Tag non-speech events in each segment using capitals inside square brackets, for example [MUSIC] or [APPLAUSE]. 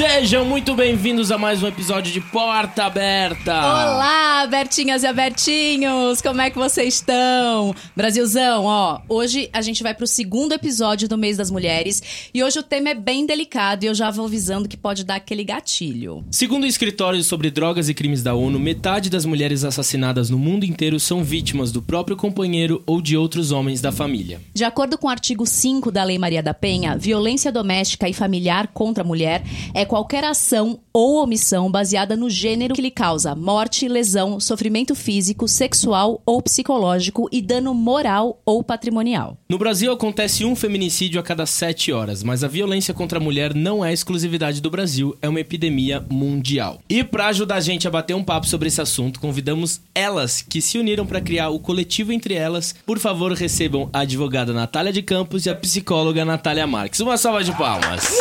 Sejam muito bem-vindos a mais um episódio de Porta Aberta. Olá, Bertinhas e Abertinhos, como é que vocês estão? Brasilzão, ó, hoje a gente vai pro segundo episódio do Mês das Mulheres e hoje o tema é bem delicado e eu já vou avisando que pode dar aquele gatilho. Segundo o escritório sobre drogas e crimes da ONU, metade das mulheres assassinadas no mundo inteiro são vítimas do próprio companheiro ou de outros homens da família. De acordo com o artigo 5 da Lei Maria da Penha, violência doméstica e familiar contra a mulher é qualquer ação ou omissão baseada no gênero que lhe causa morte, lesão, sofrimento físico, sexual ou psicológico e dano moral ou patrimonial. No Brasil acontece um feminicídio a cada sete horas, mas a violência contra a mulher não é exclusividade do Brasil, é uma epidemia mundial. E para ajudar a gente a bater um papo sobre esse assunto, convidamos elas que se uniram para criar o coletivo entre elas. Por favor, recebam a advogada Natália de Campos e a psicóloga Natália Marques. Uma salva de palmas.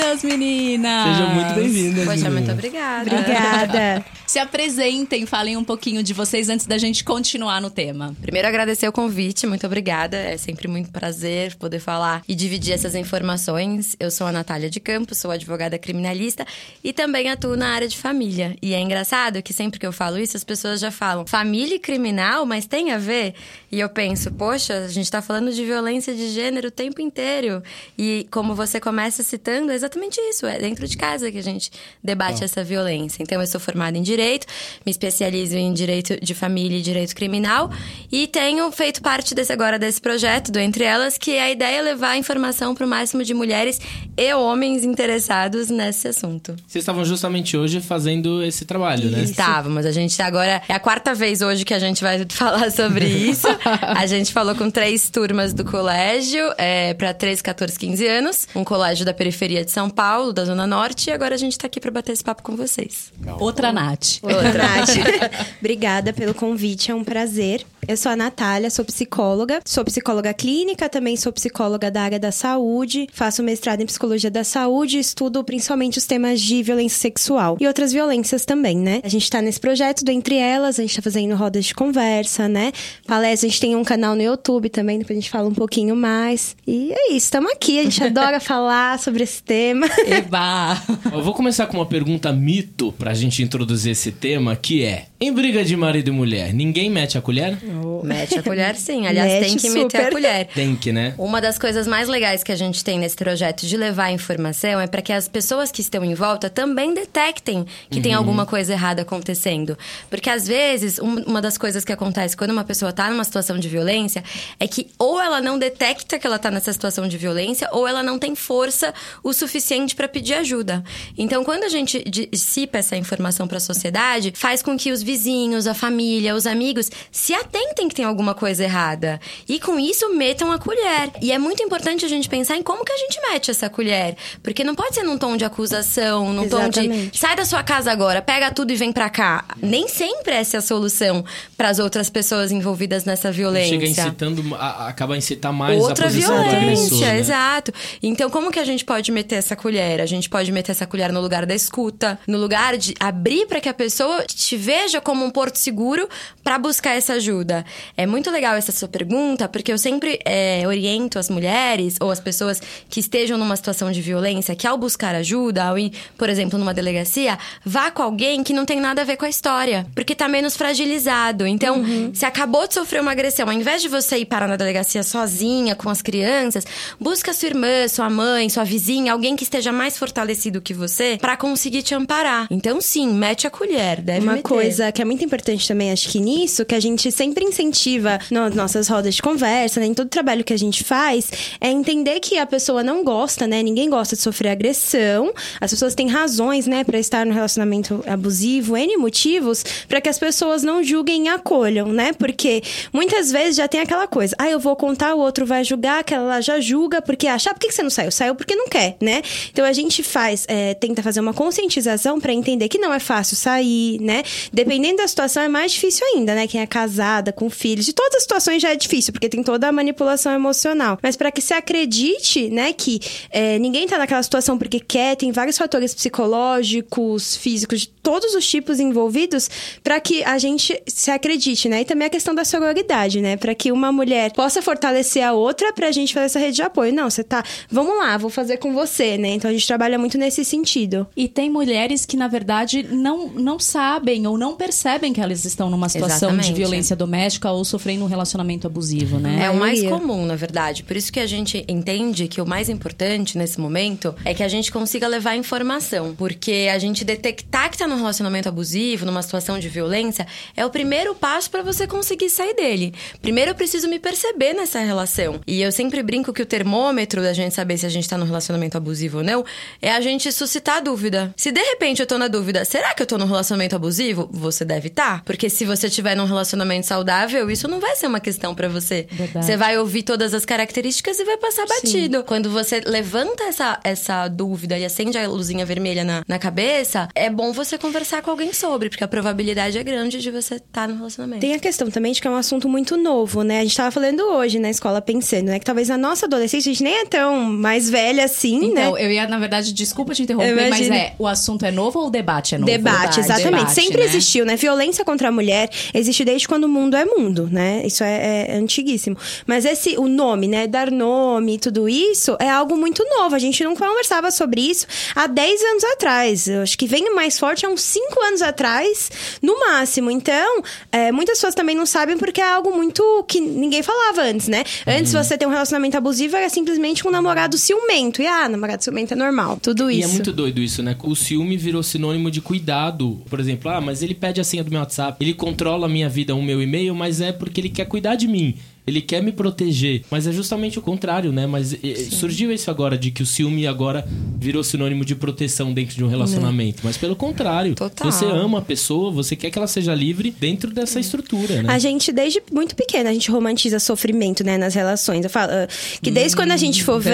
Bem-vindas, meninas! Sejam muito bem-vindas. Poxa, muito obrigada. Obrigada. Se apresentem, falem um pouquinho de vocês antes da gente continuar no tema. Primeiro, agradecer o convite, muito obrigada. É sempre muito prazer poder falar e dividir essas informações. Eu sou a Natália de Campos, sou advogada criminalista e também atuo na área de família. E é engraçado que sempre que eu falo isso, as pessoas já falam família e criminal, mas tem a ver? E eu penso, poxa, a gente tá falando de violência de gênero o tempo inteiro. E como você começa citando, é exatamente isso. É dentro de casa que a gente debate essa violência. Então, eu sou formada em Direito, me especializo em Direito de Família e Direito Criminal. E tenho feito parte desse agora desse projeto, do Entre Elas, que a ideia é levar a informação para o máximo de mulheres e homens interessados nesse assunto. Vocês estavam justamente hoje fazendo esse trabalho, né? Estávamos. A gente agora... É a quarta vez hoje que a gente vai falar sobre isso. A gente falou com três turmas do colégio, é, para 13, 14, 15 anos. Um colégio da periferia de São Paulo, da Zona Norte. E agora a gente tá aqui para bater esse papo com vocês. Outra Nath. Outra Nath. [LAUGHS] Obrigada pelo convite, é um prazer. Eu sou a Natália, sou psicóloga. Sou psicóloga clínica, também sou psicóloga da área da saúde. Faço mestrado em psicologia da saúde e estudo principalmente os temas de violência sexual e outras violências também, né? A gente tá nesse projeto do Entre Elas, a gente tá fazendo rodas de conversa, né? Palestra, a gente tem um canal no YouTube também, depois a gente fala um pouquinho mais. E é isso, estamos aqui, a gente adora [LAUGHS] falar sobre esse tema. Eba! Eu vou começar com uma pergunta mito pra gente introduzir esse tema, que é: em briga de marido e mulher, ninguém mete a colher? Mete a colher, sim. [LAUGHS] Aliás, Mete tem que meter a super. colher. Tem que, né? Uma das coisas mais legais que a gente tem nesse projeto de levar a informação é para que as pessoas que estão em volta também detectem que tem alguma coisa errada acontecendo. Porque às vezes, um- uma das coisas que acontece quando uma pessoa tá numa situação de violência é que ou ela não detecta que ela tá nessa situação de violência ou ela não tem força o suficiente para pedir ajuda. Então, quando a gente dissipa essa informação para a sociedade, faz com que os vizinhos, a família, os amigos se atentem que tem alguma coisa errada. E com isso metam a colher. E é muito importante a gente pensar em como que a gente mete essa colher, porque não pode ser num tom de acusação, num tom de Exatamente. sai da sua casa agora, pega tudo e vem pra cá. Nem sempre essa é a solução para as outras pessoas envolvidas nessa violência Chega incitando, a- acaba a incitar mais outra a posição do agressor, violência, né? exato. Então, como que a gente pode meter essa colher? A gente pode meter essa colher no lugar da escuta, no lugar de abrir para que a pessoa te veja como um porto seguro para buscar essa ajuda. É muito legal essa sua pergunta, porque eu sempre é, oriento as mulheres ou as pessoas que estejam numa situação de violência que ao buscar ajuda, ao ir, por exemplo, numa delegacia, vá com alguém que não tem nada a ver com a história, porque tá menos fragilizado. Então, se acabou de sofrer uma agressão, ao invés de você ir parar na delegacia sozinha com as crianças, busca sua irmã, sua mãe, sua vizinha, alguém que esteja mais fortalecido que você para conseguir te amparar. Então, sim, mete a colher, deve Uma meter. coisa que é muito importante também, acho que nisso, que a gente sempre incentiva nas nossas rodas de conversa, né, em todo trabalho que a gente faz, é entender que a pessoa não gosta, né? Ninguém gosta de sofrer agressão. As pessoas têm razões, né, para estar no relacionamento abusivo, N motivos, para que as pessoas não julguem e acolham, né? Porque muitas vezes já tem aquela coisa, ah, eu vou contar, o outro vai julgar, aquela lá já julga, porque acha, ah, por que você não saiu? Saiu porque não quer, né? Então a gente faz, é, tenta fazer uma conscientização para entender que não é fácil sair, né? Dependendo dependendo da situação, é mais difícil ainda, né? Quem é casada, com filhos. De todas as situações já é difícil, porque tem toda a manipulação emocional. Mas para que se acredite, né, que é, ninguém tá naquela situação porque quer, tem vários fatores psicológicos, físicos, de todos os tipos envolvidos, para que a gente se acredite, né? E também a questão da sororidade, né? Para que uma mulher possa fortalecer a outra pra gente fazer essa rede de apoio. Não, você tá, vamos lá, vou fazer com você, né? Então a gente trabalha muito nesse sentido. E tem mulheres que, na verdade, não, não sabem ou não percebem que elas estão numa situação Exatamente. de violência doméstica ou sofrendo um relacionamento abusivo, né? É o mais comum, na verdade. Por isso que a gente entende que o mais importante nesse momento é que a gente consiga levar informação. Porque a gente detectar que tá num relacionamento abusivo, numa situação de violência, é o primeiro passo para você conseguir sair dele. Primeiro eu preciso me perceber nessa relação. E eu sempre brinco que o termômetro da gente saber se a gente tá num relacionamento abusivo ou não é a gente suscitar dúvida. Se de repente eu tô na dúvida, será que eu tô num relacionamento abusivo? Você deve estar. Porque se você tiver num relacionamento saudável, isso não vai ser uma questão para você. Verdade. Você vai ouvir todas as características e vai passar batido. Quando você levanta essa, essa dúvida e acende a luzinha vermelha na, na cabeça, é bom você conversar com alguém sobre, porque a probabilidade é grande de você estar no relacionamento. Tem a questão também de que é um assunto muito novo, né? A gente tava falando hoje na escola pensando, né? Que talvez na nossa adolescência a gente nem é tão mais velha assim, Então, né? eu ia, na verdade, desculpa te interromper, mas é, o assunto é novo ou o debate é novo? Debate, exatamente. Debate, Sempre né? existiu, né? Violência contra a mulher existe desde quando o mundo é mundo, né? Isso é, é antiguíssimo. Mas esse, o nome, né? Dar nome e tudo isso é algo muito novo. A gente não conversava sobre isso há 10 anos atrás. Eu acho que vem mais forte há uns 5 anos atrás, no máximo. Então, é, muitas pessoas também não sabem porque é algo muito que ninguém falava antes, né? Antes você ter um relacionamento abusivo era simplesmente um namorado ciumento. E ah, namorado ciumento é normal. Tudo E isso. é muito doido isso, né? O ciúme virou sinônimo de cuidado. Por exemplo, ah, mas ele pede a senha do meu WhatsApp, ele controla a minha vida, o meu e-mail, mas é porque ele quer cuidar de mim. Ele quer me proteger. Mas é justamente o contrário, né? Mas eh, surgiu isso agora, de que o ciúme agora virou sinônimo de proteção dentro de um relacionamento. Mas pelo contrário. Total. Você ama a pessoa, você quer que ela seja livre dentro dessa estrutura, né? A gente, desde muito pequena, a gente romantiza sofrimento, né, nas relações. Eu falo ah, que desde quando a gente for ver.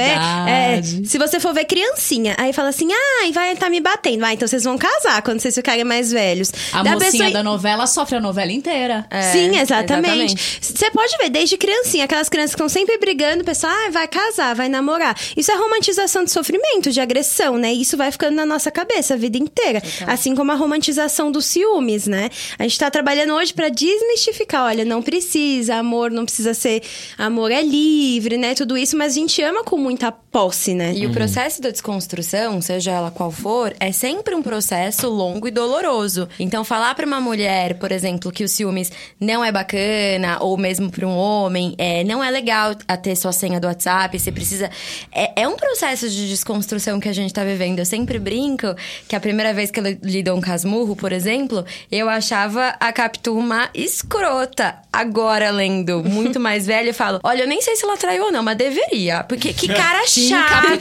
é, verdade. se você for ver criancinha, aí fala assim: ai, vai estar me batendo. Ah, então vocês vão casar quando vocês ficarem mais velhos. A Da mocinha pessoa- da novela sofre a novela inteira. É, Sim, exatamente. exatamente. Você pode ver desde criancinha, aquelas crianças que estão sempre brigando, o pessoal, ah, vai casar, vai namorar. Isso é romantização de sofrimento, de agressão, né? E isso vai ficando na nossa cabeça a vida inteira. Assim como a romantização dos ciúmes, né? A gente tá trabalhando hoje pra desmistificar, olha, não precisa, amor não precisa ser, amor é livre, né? Tudo isso, mas a gente ama com muita posse, né? E o processo da desconstrução, seja ela qual for, é sempre um processo longo e doloroso. Então, falar pra uma mulher, por exemplo, que o ciúmes não é bacana, ou mesmo pra um homem, é, não é legal a ter sua senha do WhatsApp, você precisa. É, é um processo de desconstrução que a gente tá vivendo. Eu sempre brinco que a primeira vez que eu li Dom Casmurro, por exemplo, eu achava a Capitu uma escrota. Agora, lendo muito mais velha, eu falo: olha, eu nem sei se ela traiu ou não, mas deveria. Porque que cara Team chato. É.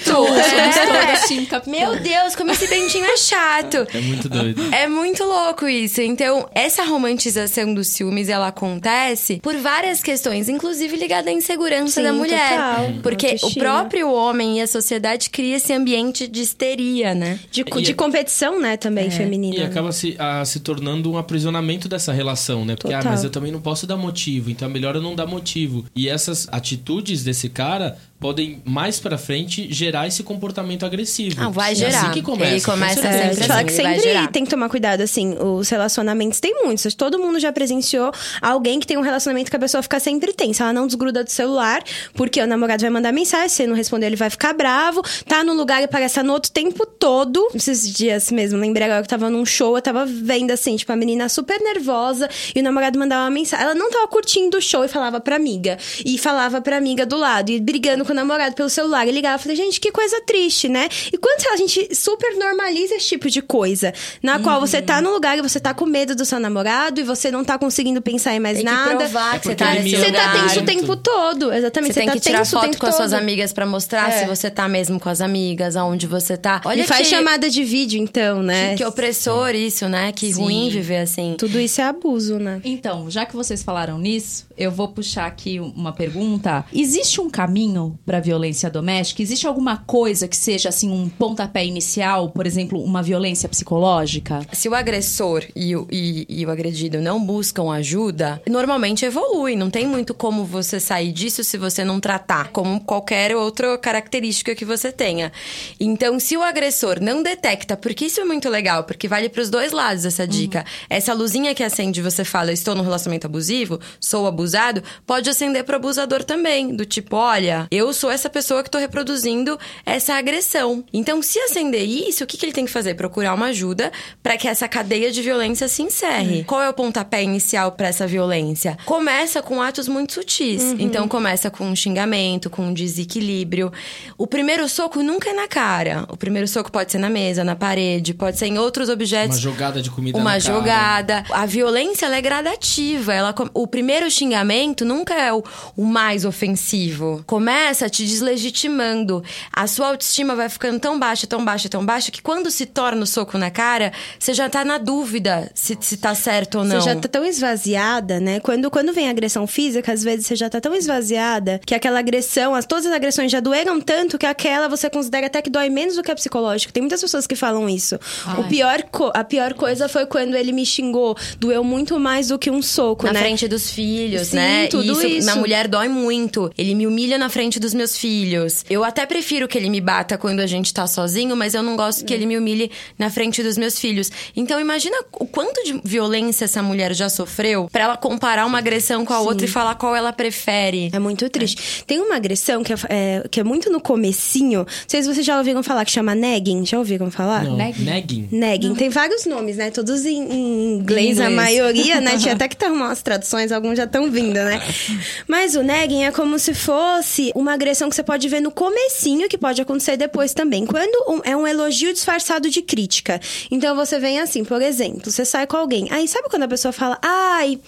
Capitu. Meu Deus, como esse dentinho é chato. É muito doido. É muito louco isso. Então, essa romantização dos ciúmes, ela acontece por várias questões, inclusive ligada à insegurança Sim, da mulher. total. Porque o próprio homem e a sociedade cria esse ambiente de histeria, né? De, E- de competição, né, também, feminina. E acaba se, a- se tornando um aprisionamento dessa relação, né? Porque, ah, Total. mas eu também não posso dar motivo, então é melhor eu não dar motivo. E essas atitudes desse cara podem, mais pra frente, gerar esse comportamento agressivo. Ah, vai É gerar. assim que começa. Ele com começa certeza. É, assim, que sempre gerar. tem que tomar cuidado, assim, os relacionamentos tem muitos. Todo mundo já presenciou alguém que tem um relacionamento que a pessoa fica sempre tensa. Ela não desgruda do celular, porque o namorado vai mandar mensagem, se ele não responder, ele vai ficar bravo. Tá no lugar e parece no outro tempo todo. Esses dias mesmo, lembrei agora que eu tava num show, eu tava vendo assim, tipo, a menina super nervosa e o namorado mandava uma mensagem. Ela não tava curtindo o show e falava pra amiga. E falava pra amiga do lado, e brigando com o namorado pelo celular. E ligava, eu falei, gente, que coisa triste, né? E quando a gente super normaliza esse tipo de coisa, na qual você tá no lugar e você tá com medo do seu namorado e você não tá conseguindo pensar em mais Tem que nada. provar É que você tá nesse Você tá tenso o tempo todo, exatamente. Você tem tá que tirar foto com as suas amigas pra mostrar É. se você tá mesmo com as amigas, aonde você tá. Olha E faz que, chamada de vídeo, então, né? que, que opressor isso, né? Que Sim. ruim viver assim. Tudo isso é abuso, né? Então, já que vocês falaram nisso, eu vou puxar aqui uma pergunta. Existe um caminho para violência doméstica? Existe alguma coisa que seja assim um pontapé inicial, por exemplo, uma violência psicológica? Se o agressor e o, e, e o agredido não buscam ajuda, normalmente evolui. Não tem muito como você sair disso se você não tratar, como qualquer outra característica que você tenha. Então, se o agressor não detecta, porque isso é muito legal, porque vale para os dois lados essa dica. Uhum. Essa luzinha que acende, você fala, estou num relacionamento abusivo, sou abusado, pode acender para o abusador também, do tipo, olha, eu sou essa pessoa que estou reproduzindo essa agressão. Então, se acender isso, o que, que ele tem que fazer? Procurar uma ajuda para que essa cadeia de violência se encerre. Uhum. Qual é o pontapé inicial para essa violência? Começa com atos muito sutis. Uhum. Então, começa com um xingamento, com um desequilíbrio. O primeiro soco nunca é na cara. O primeiro soco pode ser na mesa, na parede, pode ser em outros objetos. Uma jogada de comida Uma na jogada. A violência é gradativa. Ela, o primeiro xingamento nunca é o, o mais ofensivo. Começa te deslegitimando. A sua autoestima vai ficando tão baixa, tão baixa, tão baixa, que quando se torna o soco na cara, você já tá na dúvida se, se tá certo ou não. Você já tá tão esvaziada, né? Quando, quando vem agressão física, às vezes você já tá tão esvaziada que aquela agressão, as, todas as agressões já doeram tanto que aquela você considera até que dói menos do que a psicológica. Tem muitas pessoas que falam isso. O pior, a pior coisa foi quando ele me xingou. Doeu muito mais do que um soco, na né? frente dos filhos, Sim, né? Tudo isso, isso na mulher dói muito. Ele me humilha na frente dos meus filhos. Eu até prefiro que ele me bata quando a gente tá sozinho, mas eu não gosto que ele me humilhe na frente dos meus filhos. Então imagina o quanto de violência essa mulher já sofreu para ela comparar uma agressão com a Sim. outra e falar qual ela prefere. É muito triste. É. Tem uma agressão que é, é, que é muito no comecinho. Não sei se vocês já ouviram falar que chama negging. Já ouviram falar? Não. Negging. Negging. Tem vários nomes, né? Todos em, em inglês, inglês, a maioria, né? Tinha [LAUGHS] até que ter umas traduções, alguns já estão vindo, né? Mas o negging é como se fosse uma agressão que você pode ver no comecinho, que pode acontecer depois também. Quando um, é um elogio disfarçado de crítica. Então você vem assim, por exemplo, você sai com alguém. Aí sabe quando a pessoa fala, ai,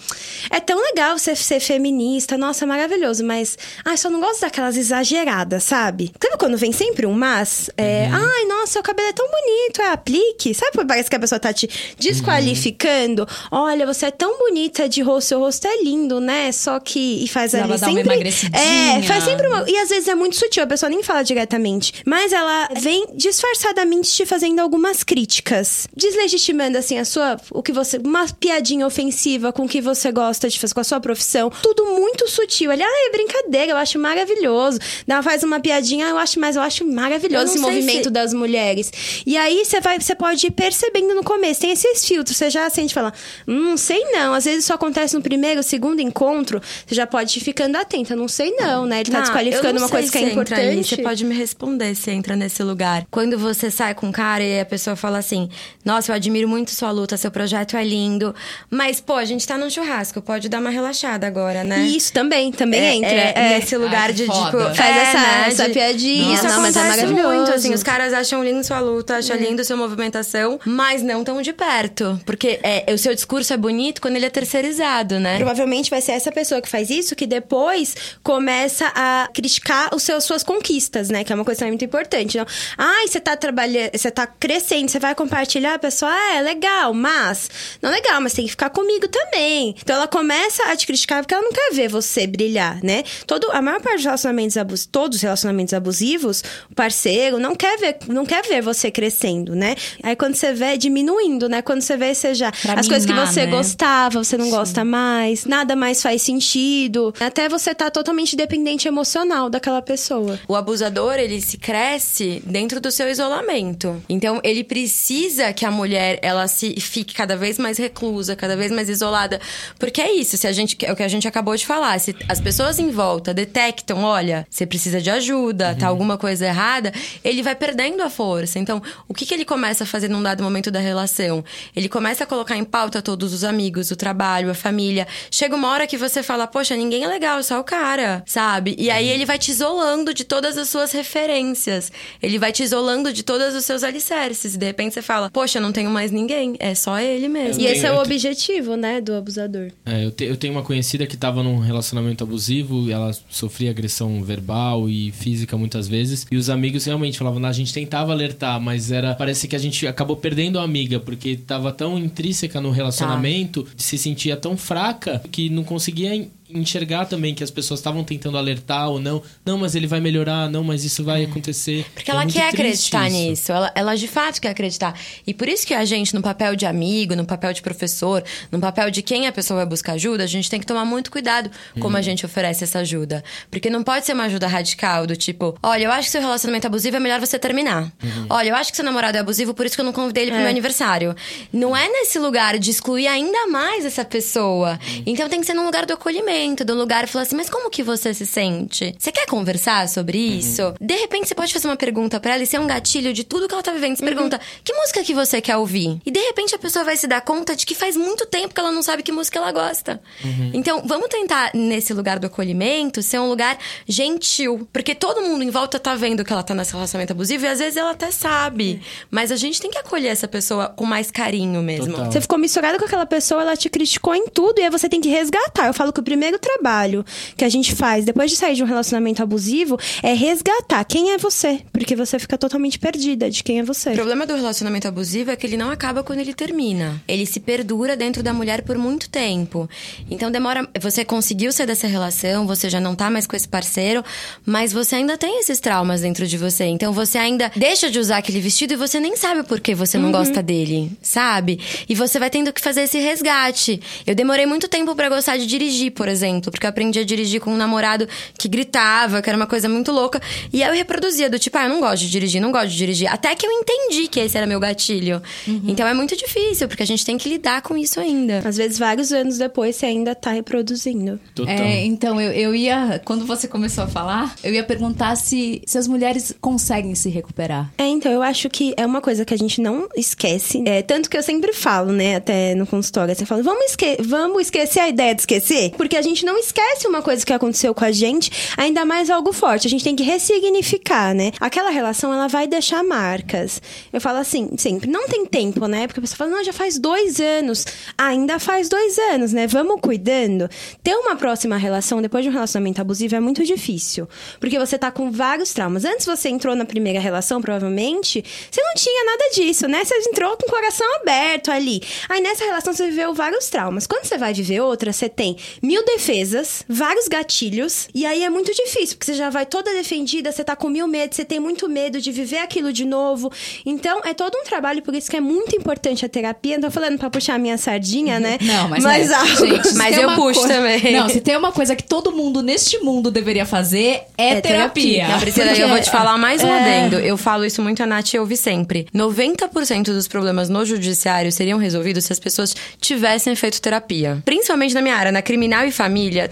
é tão legal você ser feminista, nossa, é maravilhoso, mas ai, só não gosto daquelas exageradas, sabe? Sabe quando vem sempre um mas? É, uhum. ai, nossa, seu cabelo é tão bonito, é aplique. Sabe, parece que a pessoa tá te desqualificando. Uhum. Olha, você é tão bonita de rosto, seu rosto é lindo, né? Só que. E faz ali sempre. é, faz sempre uma. E às vezes é muito sutil, a pessoa nem fala diretamente. Mas ela vem disfarçadamente te fazendo algumas críticas. Deslegitimando, assim, a sua. O que você. Uma piadinha ofensiva com o que você gosta de fazer, com a sua profissão. Tudo muito sutil. Ele, ah, é brincadeira, eu acho maravilhoso. Ela faz uma piadinha, eu acho, mas eu acho maravilhoso esse movimento se... das mulheres. E aí você vai, você pode ir percebendo no começo. Tem esses filtros, você já sente falar, hum, sei não. Às vezes isso acontece no primeiro, segundo encontro, você já pode ir ficando atenta. Não sei não, né? Ele tá não, desqualificando uma coisa que é importante. Aí. Você pode me responder se entra nesse lugar. Quando você sai com um cara e a pessoa fala assim: Nossa, eu admiro muito sua luta, seu projeto é lindo. Mas, pô, a gente tá num churrasco, pode dar uma relaxada agora, né? Isso também, também é, entra. É, é, nesse lugar Ai, de, tipo, faz é, essa, né, essa de... piadinha. Isso não, acontece mas é muito, assim, os caras acham lindo sua luta, acham é. lindo sua movimentação, mas não tão de perto. Porque é, o seu discurso é bonito quando ele é terceirizado, né? Provavelmente vai ser essa pessoa que faz isso que depois começa a criticar os seus, suas conquistas, né? Que é uma coisa muito importante. Então, ai, ah, você tá trabalhando, você tá crescendo, você vai compartilhar, a pessoa, ah, é legal, mas. Não legal, mas tem que ficar comigo também. Então ela começa a te criticar porque ela não quer ver você brilhar, né? Todo, a maior parte dos relacionamentos abusivos, todos os relacionamentos abusivos, o parceiro não quer ver, não quer ver você crescendo, né? Aí quando você vê diminuindo, né? Quando você vê, você já. Pra as coisas que você né? gostava, você não Sim. gosta mais, nada mais faz sentido. Até você tá totalmente dependente emocional daquela pessoa. O abusador, ele se cresce dentro do seu isolamento. Então, ele precisa que a mulher, ela se fique cada vez mais reclusa, cada vez mais isolada. Porque é isso, se a gente, é o que a gente acabou de falar. Se as pessoas em volta detectam, olha, você precisa de ajuda, tá uhum. tá alguma coisa errada, ele vai perdendo a força. Então, o que, que ele começa a fazer num dado momento da relação? Ele começa a colocar em pauta todos os amigos, o trabalho, a família. Chega uma hora que você fala, poxa, ninguém é legal, só o cara, sabe? E aí uhum. ele vai te isolando de todas as suas referências. Ele vai te isolando de todos os seus alicerces. E de repente você fala, poxa, não tenho mais ninguém. É só ele mesmo. e esse é o objetivo, né, do abusador. É, eu, te, eu tenho uma conhecida que tava num relacionamento abusivo, ela sofria agressão verbal e física muitas vezes. E os amigos realmente falavam, a gente tentava alertar, mas era. Parece que a gente acabou perdendo a amiga, porque tava tão intrínseca no relacionamento, tá. se sentia tão fraca que não conseguia enxergar também que as pessoas estavam tentando alertar ou não. Não, mas ele vai melhorar, não, mas isso vai acontecer. Porque É ela quer acreditar isso. nisso. Ela, ela de fato quer acreditar. E por isso que a gente, no papel de amigo, no papel de professor, no papel de quem a pessoa vai buscar ajuda, a gente tem que tomar muito cuidado como Uhum. a gente oferece essa ajuda. Porque não pode ser uma ajuda radical, do tipo, olha, eu acho que seu relacionamento abusivo é melhor você terminar. Uhum. Olha, eu acho que seu namorado é abusivo, por isso que eu não convidei ele pro meu aniversário. Não é nesse lugar de excluir ainda mais essa pessoa. Uhum. Então tem que ser num lugar do acolhimento, do lugar falar assim, mas como que você se sente? Você quer conversar sobre Uhum. isso? De repente você pode fazer uma pergunta pra ela e ser um gatilho de tudo que ela tá vivendo. Uhum. Você pergunta, que música que você quer ouvir? E de repente a pessoa vai se dar conta de que faz muito tempo que ela não sabe que música ela gosta. Uhum. Então, vamos tentar, nesse lugar do acolhimento, ser um lugar gentil. Porque todo mundo em volta tá vendo que ela tá nesse relacionamento abusivo e às vezes ela até sabe. Mas a gente tem que acolher essa pessoa com mais carinho mesmo. Total. Você ficou misturado com aquela pessoa, ela te criticou em tudo e aí você tem que resgatar. Eu falo que o primeiro trabalho que a gente faz depois de sair de um relacionamento abusivo é resgatar quem é você. Porque você fica totalmente perdida de quem é você. O problema do relacionamento abusivo é que ele não acaba quando ele termina. Ele se perdura dentro da mulher por muito tempo. Então demora. Você conseguiu sair dessa relação, você já não tá mais com esse parceiro, mas você ainda tem esses traumas dentro de você. Então você ainda deixa de usar aquele vestido e você nem sabe por que você não gosta dele, sabe? E você vai tendo que fazer esse resgate. Eu demorei muito tempo pra gostar de dirigir, por exemplo, porque eu aprendi a dirigir com um namorado que gritava, que era uma coisa muito louca. E aí eu reproduzia, do tipo, ah, eu não gosto de dirigir, não gosto de dirigir. Até que eu entendi que esse era meu gatilho. Então é muito difícil, porque a gente tem que lidar com isso ainda. Às vezes, vários anos depois, você ainda tá reproduzindo. Total. É, então, eu, eu ia. Quando você começou a falar, eu ia perguntar se, se as mulheres conseguem se recuperar. É, então, eu acho que é uma coisa que a gente não esquece. É, tanto que eu sempre falo, né, até no consultório, você fala, vamos, esque vamos esquecer a ideia de esquecer? Porque a gente não esquece uma coisa que aconteceu com a gente, ainda mais algo forte. A gente tem que ressignificar, né? Aquela relação, ela vai deixar marcas. Eu falo assim, sempre, não tem tempo, né? Porque a pessoa fala, não, já faz dois anos. Ainda faz dois anos, né? Vamos cuidando. Ter uma próxima relação depois de um relacionamento abusivo é muito difícil. Porque você tá com vários traumas. Antes você entrou na primeira relação, provavelmente, você não tinha nada disso, né? Você entrou com o coração aberto ali. Aí nessa relação você viveu vários traumas. Quando você vai viver outra, você tem mil defesas, vários gatilhos, e aí é muito difícil, porque você já vai toda defendida, você tá com mil medos, você tem muito medo de viver aquilo de novo. Então é todo um trabalho, por isso que é muito importante a terapia. Não tô falando pra puxar a minha sardinha, né? Não, mas, mas é, algo- gente, Mas eu puxo coisa- também. Não, se tem uma coisa que todo mundo neste mundo deveria fazer, é, É terapia. terapia. Não, Priscila, Porque- eu vou te falar mais um é. adendo. Eu falo isso muito, a Nath ouve sempre. 90% dos problemas no judiciário seriam resolvidos se as pessoas tivessem feito terapia. Principalmente na minha área, na criminal e família,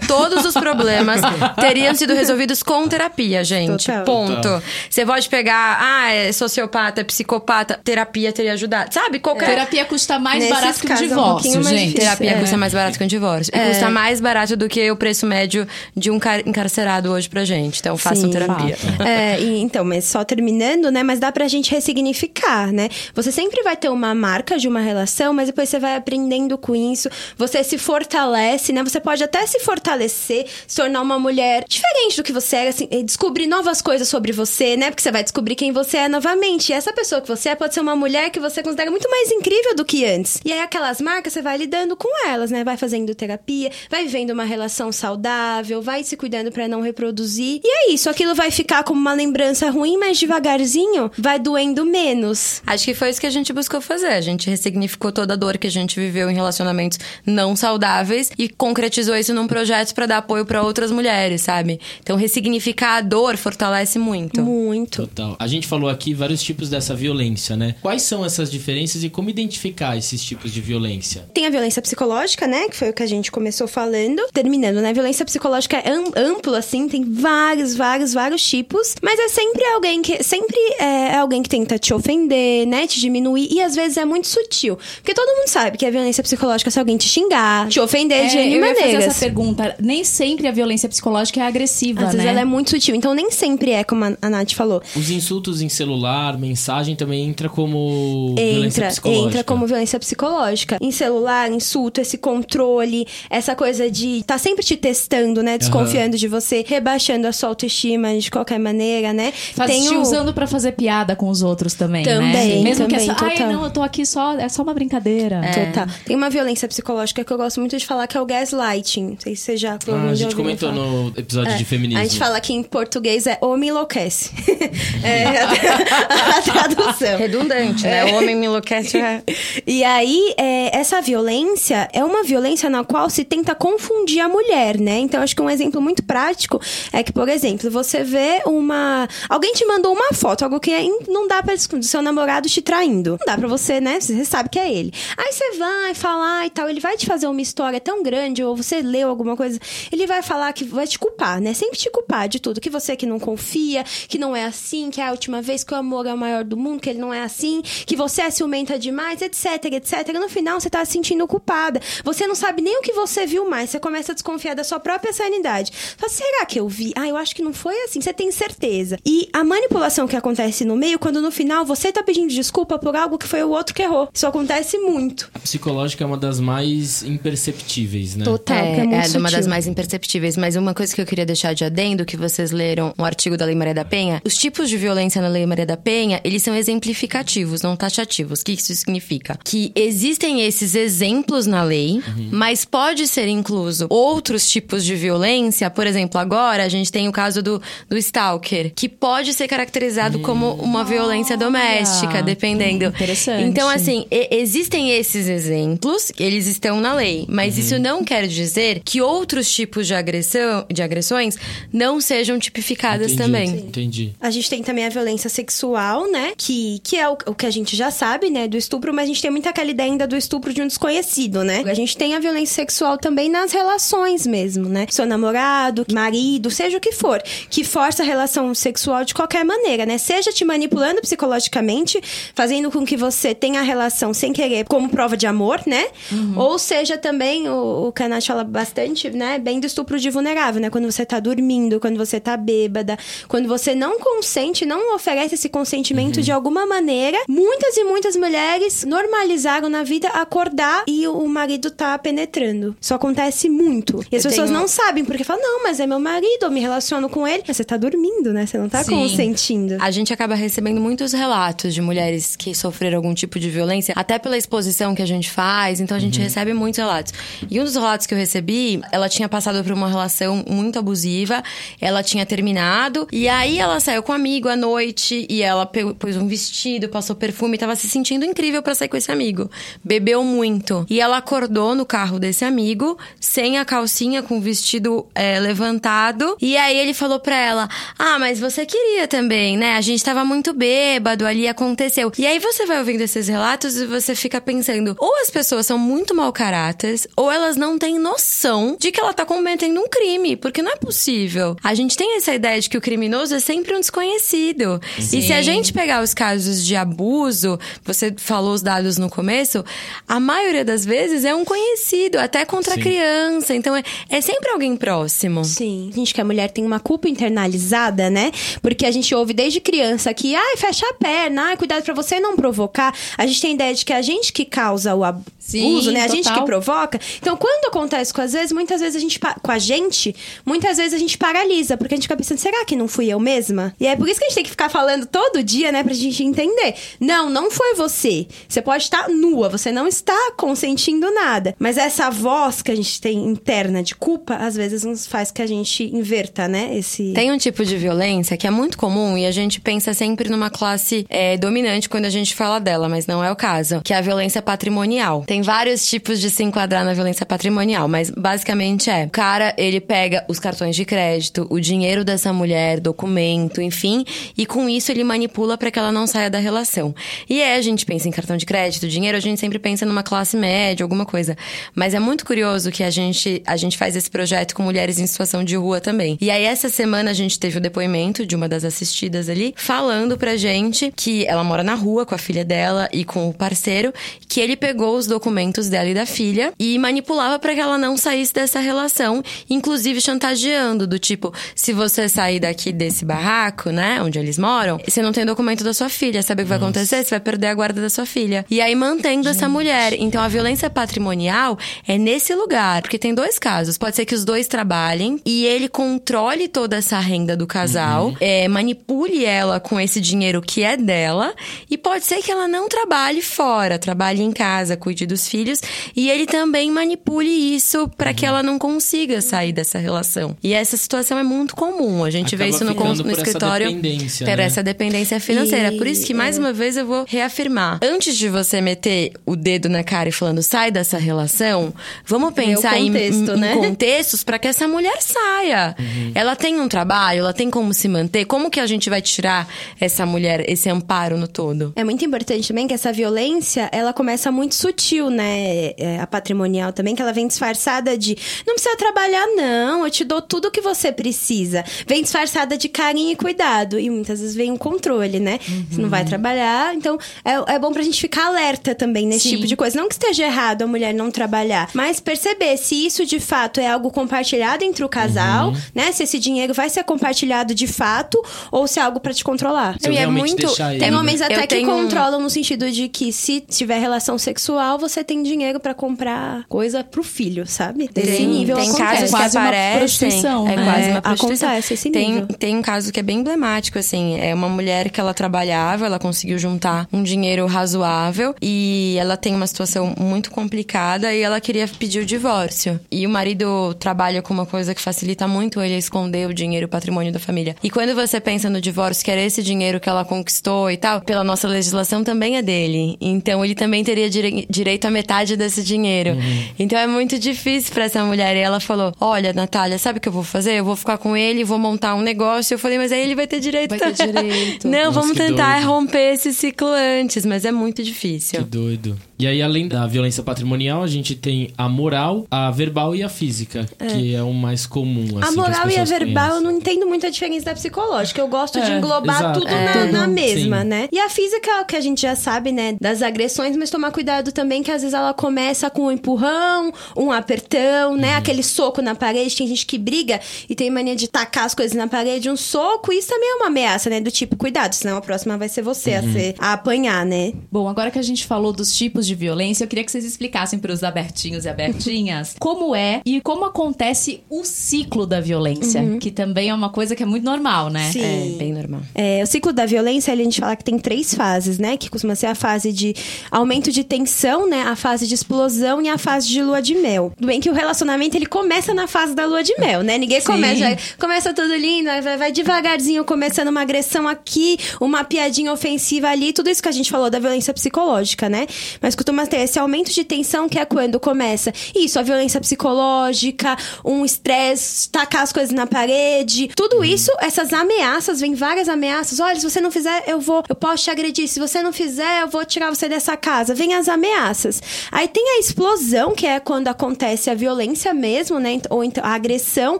todos os problemas [LAUGHS] teriam sido resolvidos com terapia, gente. Total. Ponto. Total. Você pode pegar, ah, é sociopata, é psicopata, terapia teria ajudado. Sabe? Qualquer. Terapia custa mais Nesses barato que um é um divórcio, mais gente. difícil. Terapia É. custa mais barato que um divórcio. E custa mais barato do que o preço médio de um car- encarcerado hoje pra gente. Então façam Sim, terapia. [LAUGHS] É, e, então, mas só terminando, né? Mas dá pra gente ressignificar, né? Você sempre vai ter uma marca de uma relação, mas depois você vai aprendendo com isso. Você se fortalece, né? Você pode até se fortalecer, se tornar uma mulher diferente do que você era, assim, descobrir novas coisas sobre você, né? Porque você vai descobrir quem você é novamente. E essa pessoa que você é pode ser uma mulher que você considera muito mais incrível do que antes. E aí, aquelas marcas, você vai lidando com elas, né? Vai fazendo terapia, vai vivendo uma relação saudável, vai se cuidando pra não reproduzir. E é isso, aquilo vai ficar como uma lembrança ruim, mas devagarzinho vai doendo menos. Acho que foi isso que a gente buscou fazer. A gente ressignificou toda a dor que a gente viveu em relacionamentos não saudáveis e concretizou isso num projeto pra dar apoio pra outras mulheres, sabe? Então, ressignificar a dor fortalece muito. Muito. Total. A gente falou aqui vários tipos dessa violência, né? Quais são essas diferenças e como identificar esses tipos de violência? Tem a violência psicológica, né? Que foi o que a gente começou falando. Terminando, né? Violência psicológica é am- ampla, assim, tem vários, vários, vários tipos. Mas é sempre alguém que. Sempre é alguém que tenta te ofender, né? Te diminuir. E às vezes é muito sutil. Porque todo mundo sabe que a violência psicológica é se alguém te xingar, te ofender de É, N ia fazer maneiras. Pergunta. Nem sempre a violência psicológica é agressiva, Às vezes né? ela é muito sutil. Então nem sempre é como a- Nath falou. Os insultos em celular, mensagem também entra como violência Entra, psicológica. entra como violência psicológica. Em celular, insulto, esse controle, essa coisa de tá sempre te testando, né? Desconfiando de você, rebaixando a sua autoestima de qualquer maneira, né? Faz, Tem te o- usando pra fazer piada com os outros também, né? Também, Mesmo que também, essa, ai, não, eu tô aqui só, é só uma brincadeira. Total. Tem uma violência psicológica que eu gosto muito de falar que é o gaslighting, Não sei se você já... Ah, a gente comentou falar. no episódio é, de feminismo. A gente fala que em português é homem enlouquece. [LAUGHS] é a, [LAUGHS] a, tradução. Redundante, né? O homem me enlouquece. É... [LAUGHS] E aí, é, essa violência é uma violência na qual se tenta confundir a mulher, né? Então, acho que um exemplo muito prático é que, por exemplo, você vê uma... Alguém te mandou uma foto, algo que é não dá pra seu namorado te traindo. Não dá pra você, né? Você sabe que é ele. Aí você vai falar e tal, ele vai te fazer uma história tão grande, ou você leu alguma coisa, ele vai falar que vai te culpar, né? Sempre te culpar de tudo. Que você que não confia, que não é assim, que é a última vez que o amor é o maior do mundo, que ele não é assim, que você é ciumenta demais, etc, etc. No final, você tá se sentindo culpada. Você não sabe nem o que você viu mais. Você começa a desconfiar da sua própria sanidade. Fala, será que eu vi? Ah, eu acho que não foi assim. Você tem certeza. E a manipulação que acontece no meio, quando no final você tá pedindo desculpa por algo que foi o outro que errou. Isso acontece muito. A psicológica é uma das mais imperceptíveis, né? Total. É, é, é uma das mais imperceptíveis. Mas uma coisa que eu queria deixar de adendo, que vocês leram um artigo da Lei Maria da Penha, os tipos de violência na Lei Maria da Penha, eles são exemplificativos, não taxativos. O que isso significa? Que existem esses exemplos na lei, uhum. mas pode ser incluso outros tipos de violência. Por exemplo, agora a gente tem o caso do, do stalker, que pode ser caracterizado uhum. como uma violência doméstica, dependendo. Interessante. Então, assim, existem esses exemplos, eles estão na lei, mas uhum. isso não quer dizer que outros tipos de agressão, de agressões não sejam tipificadas entendi, também. Sim. Entendi. A gente tem também a violência sexual, né? Que, que é o, o, que a gente já sabe, né? Do estupro, mas a gente tem muita aquela ideia ainda do estupro de um desconhecido, né? A gente tem a violência sexual também nas relações mesmo, né? Seu namorado, marido, seja o que for, que força a relação sexual de qualquer maneira, né? Seja te manipulando psicologicamente, fazendo com que você tenha a relação sem querer como prova de amor, né? Uhum. Ou seja também, o, o Kanat fala bastante, né? Bem do estupro de vulnerável, né? Quando você tá dormindo, quando você tá bêbada, quando você não consente, não oferece esse consentimento uhum. de alguma maneira. Muitas e muitas mulheres normalizaram na vida acordar e o marido tá penetrando. Isso acontece muito. E as eu pessoas tenho... não sabem, porque falam, não, mas é meu marido, eu me relaciono com ele. Mas você tá dormindo, né? Você não tá Sim. consentindo. A gente acaba recebendo muitos relatos de mulheres que sofreram algum tipo de violência, até pela exposição que a gente faz, então a gente uhum. recebe muitos relatos. E um dos relatos que eu recebi, ela tinha passado por uma relação muito abusiva, ela tinha terminado, e aí ela saiu com um amigo à noite, e ela pôs um vestido, passou perfume, tava se sentindo incrível para sair com esse amigo. Bebeu muito. E ela acordou no carro desse amigo, sem a calcinha, com o vestido é, levantado, e aí ele falou pra ela: Ah, mas você queria também, né? A gente tava muito bêbado, ali aconteceu. E aí você vai ouvindo esses relatos e você fica pensando: ou as pessoas são muito mau caráter, ou elas não têm noção de que ela tá cometendo um crime, porque não é possível. A gente tem essa ideia de que o criminoso é sempre um desconhecido. Sim. E se a gente pegar os casos de abuso, você falou os dados no começo, a maioria das vezes é um conhecido, até contra Sim. a criança. Então é, é sempre alguém próximo. Sim. A gente que a mulher tem uma culpa internalizada, né? Porque a gente ouve desde criança que, ai, fecha a perna, ai, cuidado para você não provocar. A gente tem a ideia de que é a gente que causa o abuso, Sim, né? A total. gente que provoca. Então, quando acontece com às vezes, muitas vezes a gente com a gente, muitas vezes a gente paralisa, porque a gente fica pensando, será que não fui eu mesma? E é por isso que a gente tem que ficar falando todo dia, né, pra gente entender. Não, não foi você. Você pode estar nua, você não está consentindo nada. Mas essa voz que a gente tem interna de culpa, às vezes nos faz que a gente inverta, né? Esse. Tem um tipo de violência que é muito comum e a gente pensa sempre numa classe é, dominante quando a gente fala dela, mas não é o caso, que é a violência patrimonial. Tem vários tipos de se enquadrar na violência patrimonial, mas basicamente é: o cara, ele pega os cartões de crédito, o dinheiro dessa mulher, documento, enfim, e com isso ele manipula para que ela não saia da relação. E é, a gente pensa em cartão de crédito, dinheiro, a gente sempre pensa numa classe média, alguma coisa. Mas é muito curioso que a gente, a gente faz esse projeto com mulheres em situação de rua também. E aí, essa semana, a gente teve o depoimento de uma das assistidas ali, falando pra gente que ela mora na rua com a filha dela e com o parceiro, que ele pegou os documentos dela e da filha e manipulava para que ela não saísse dessa relação, inclusive chantageando, do tipo, se você sair daqui desse barraco, né, onde eles moram, você não tem documento da sua filha. Sabe o que vai acontecer? Você vai perder a guarda da sua filha. E aí mantendo essa mulher. Então a violência patrimonial é nesse lugar. Porque tem dois casos. Pode ser que os dois trabalhem e ele controle toda essa renda do casal, é, manipule ela com esse dinheiro que é dela. E pode ser que ela não trabalhe fora, trabalhe em casa, cuide dos filhos. E ele também manipule isso para que ela não consiga sair dessa relação. E essa situação é muito comum. A gente vê Acaba isso no, no por essa escritório. dependência, Por né? essa dependência financeira. E- Por isso que, mais uma vez, eu vou reafirmar. Antes de você meter o dedo na cara e falando sai dessa relação, vamos pensar em- contexto, em, né? contextos para que essa mulher saia. Uhum. Ela tem um trabalho, ela tem como se manter. Como que a gente vai tirar essa mulher, esse amparo no todo? É muito importante também que essa violência, ela começa muito sutil, né? É, a patrimonial também, que ela vem disfarçada de não precisa trabalhar, não, eu te dou tudo o que você precisa. Vem disfarçada de carinho e cuidado. E muitas vezes vem um controle, né? Você não vai trabalhar. Então, é, é bom pra gente ficar alerta também nesse Sim. tipo de coisa. Não que esteja errado a mulher não trabalhar, mas perceber se isso de fato é algo compartilhado entre o casal, né? Se esse dinheiro vai ser compartilhado de fato ou se é algo pra te controlar. Se eu E é muito- Tem homens até Eu que tenho controlam no sentido de que se tiver relação sexual, você tem dinheiro pra comprar coisa pro filho, sabe? Desse Tem, nível tem acontece. casos que Quase uma aparecem. prostituição, é né? quase É, uma prostituição. acontece esse tem, nível. tem um caso que é bem emblemático, assim. É uma mulher que ela trabalhava, ela conseguiu juntar um dinheiro razoável e ela tem uma situação muito complicada e ela queria pedir o divórcio. E o marido trabalha com uma coisa que facilita muito ele esconder o dinheiro o patrimônio da família. E quando você pensa no divórcio, que era esse dinheiro que ela conquistou e tal, pela nossa legislação também é dele. Então ele também teria dire- direito a metade desse dinheiro. Então é muito difícil pra essa mulher. E ela falou: Olha, Natália, sabe o que eu vou fazer? Eu vou ficar com ele, vou montar um negócio. Eu falei, mas aí ele vai ter direito Vai ter também." direito. [LAUGHS] Não, Nossa, vamos que tentar doido. romper esse ciclo antes, mas é muito Que difícil. doido. E aí, além da violência patrimonial, a gente tem a moral, a verbal e a física, que é o mais comum. Assim, A que as moral e a verbal, eu conhecem. não entendo muito a diferença da psicológica. Eu gosto de É, englobar exato. tudo É. na, na mesma, sim. né? E a física é o que a gente já sabe, né? Das agressões, mas tomar cuidado também que às vezes ela começa com um empurrão, um apertão, né? Uhum. Aquele soco na parede. Tem gente que briga e tem mania de tacar as coisas na parede. Um soco, isso também é uma ameaça, né? Do tipo, cuidado, senão a próxima vai ser você a, Uhum. ser, a apanhar, né? Bom, agora que a gente falou dos tipos de violência, eu queria que vocês explicassem para os abertinhos e abertinhas [LAUGHS] como é e como acontece o ciclo da violência, que também é uma coisa que é muito normal, né? Sim. É bem normal. É, o ciclo da violência, ele, a gente fala que tem três fases, né? Que costuma ser a fase de aumento de tensão, né? A fase de explosão e a fase de lua de mel. Tudo bem que o relacionamento, ele começa na fase da lua de mel, né? Ninguém Sim. começa, começa tudo lindo, vai, vai devagarzinho, começando uma agressão aqui, uma piadinha ofensiva ali, tudo isso que a gente falou da violência psicológica, né? Mas costuma ter esse aumento de tensão que é quando começa isso, a violência psicológica, um estresse, tacar as coisas na parede, tudo isso, essas ameaças, vem várias ameaças. Olha, se você não fizer, eu vou, eu posso te agredir. Se você não fizer, eu vou tirar você dessa casa. Vem as ameaças. Aí tem a explosão, que é quando acontece a violência mesmo, né? Ou então a agressão,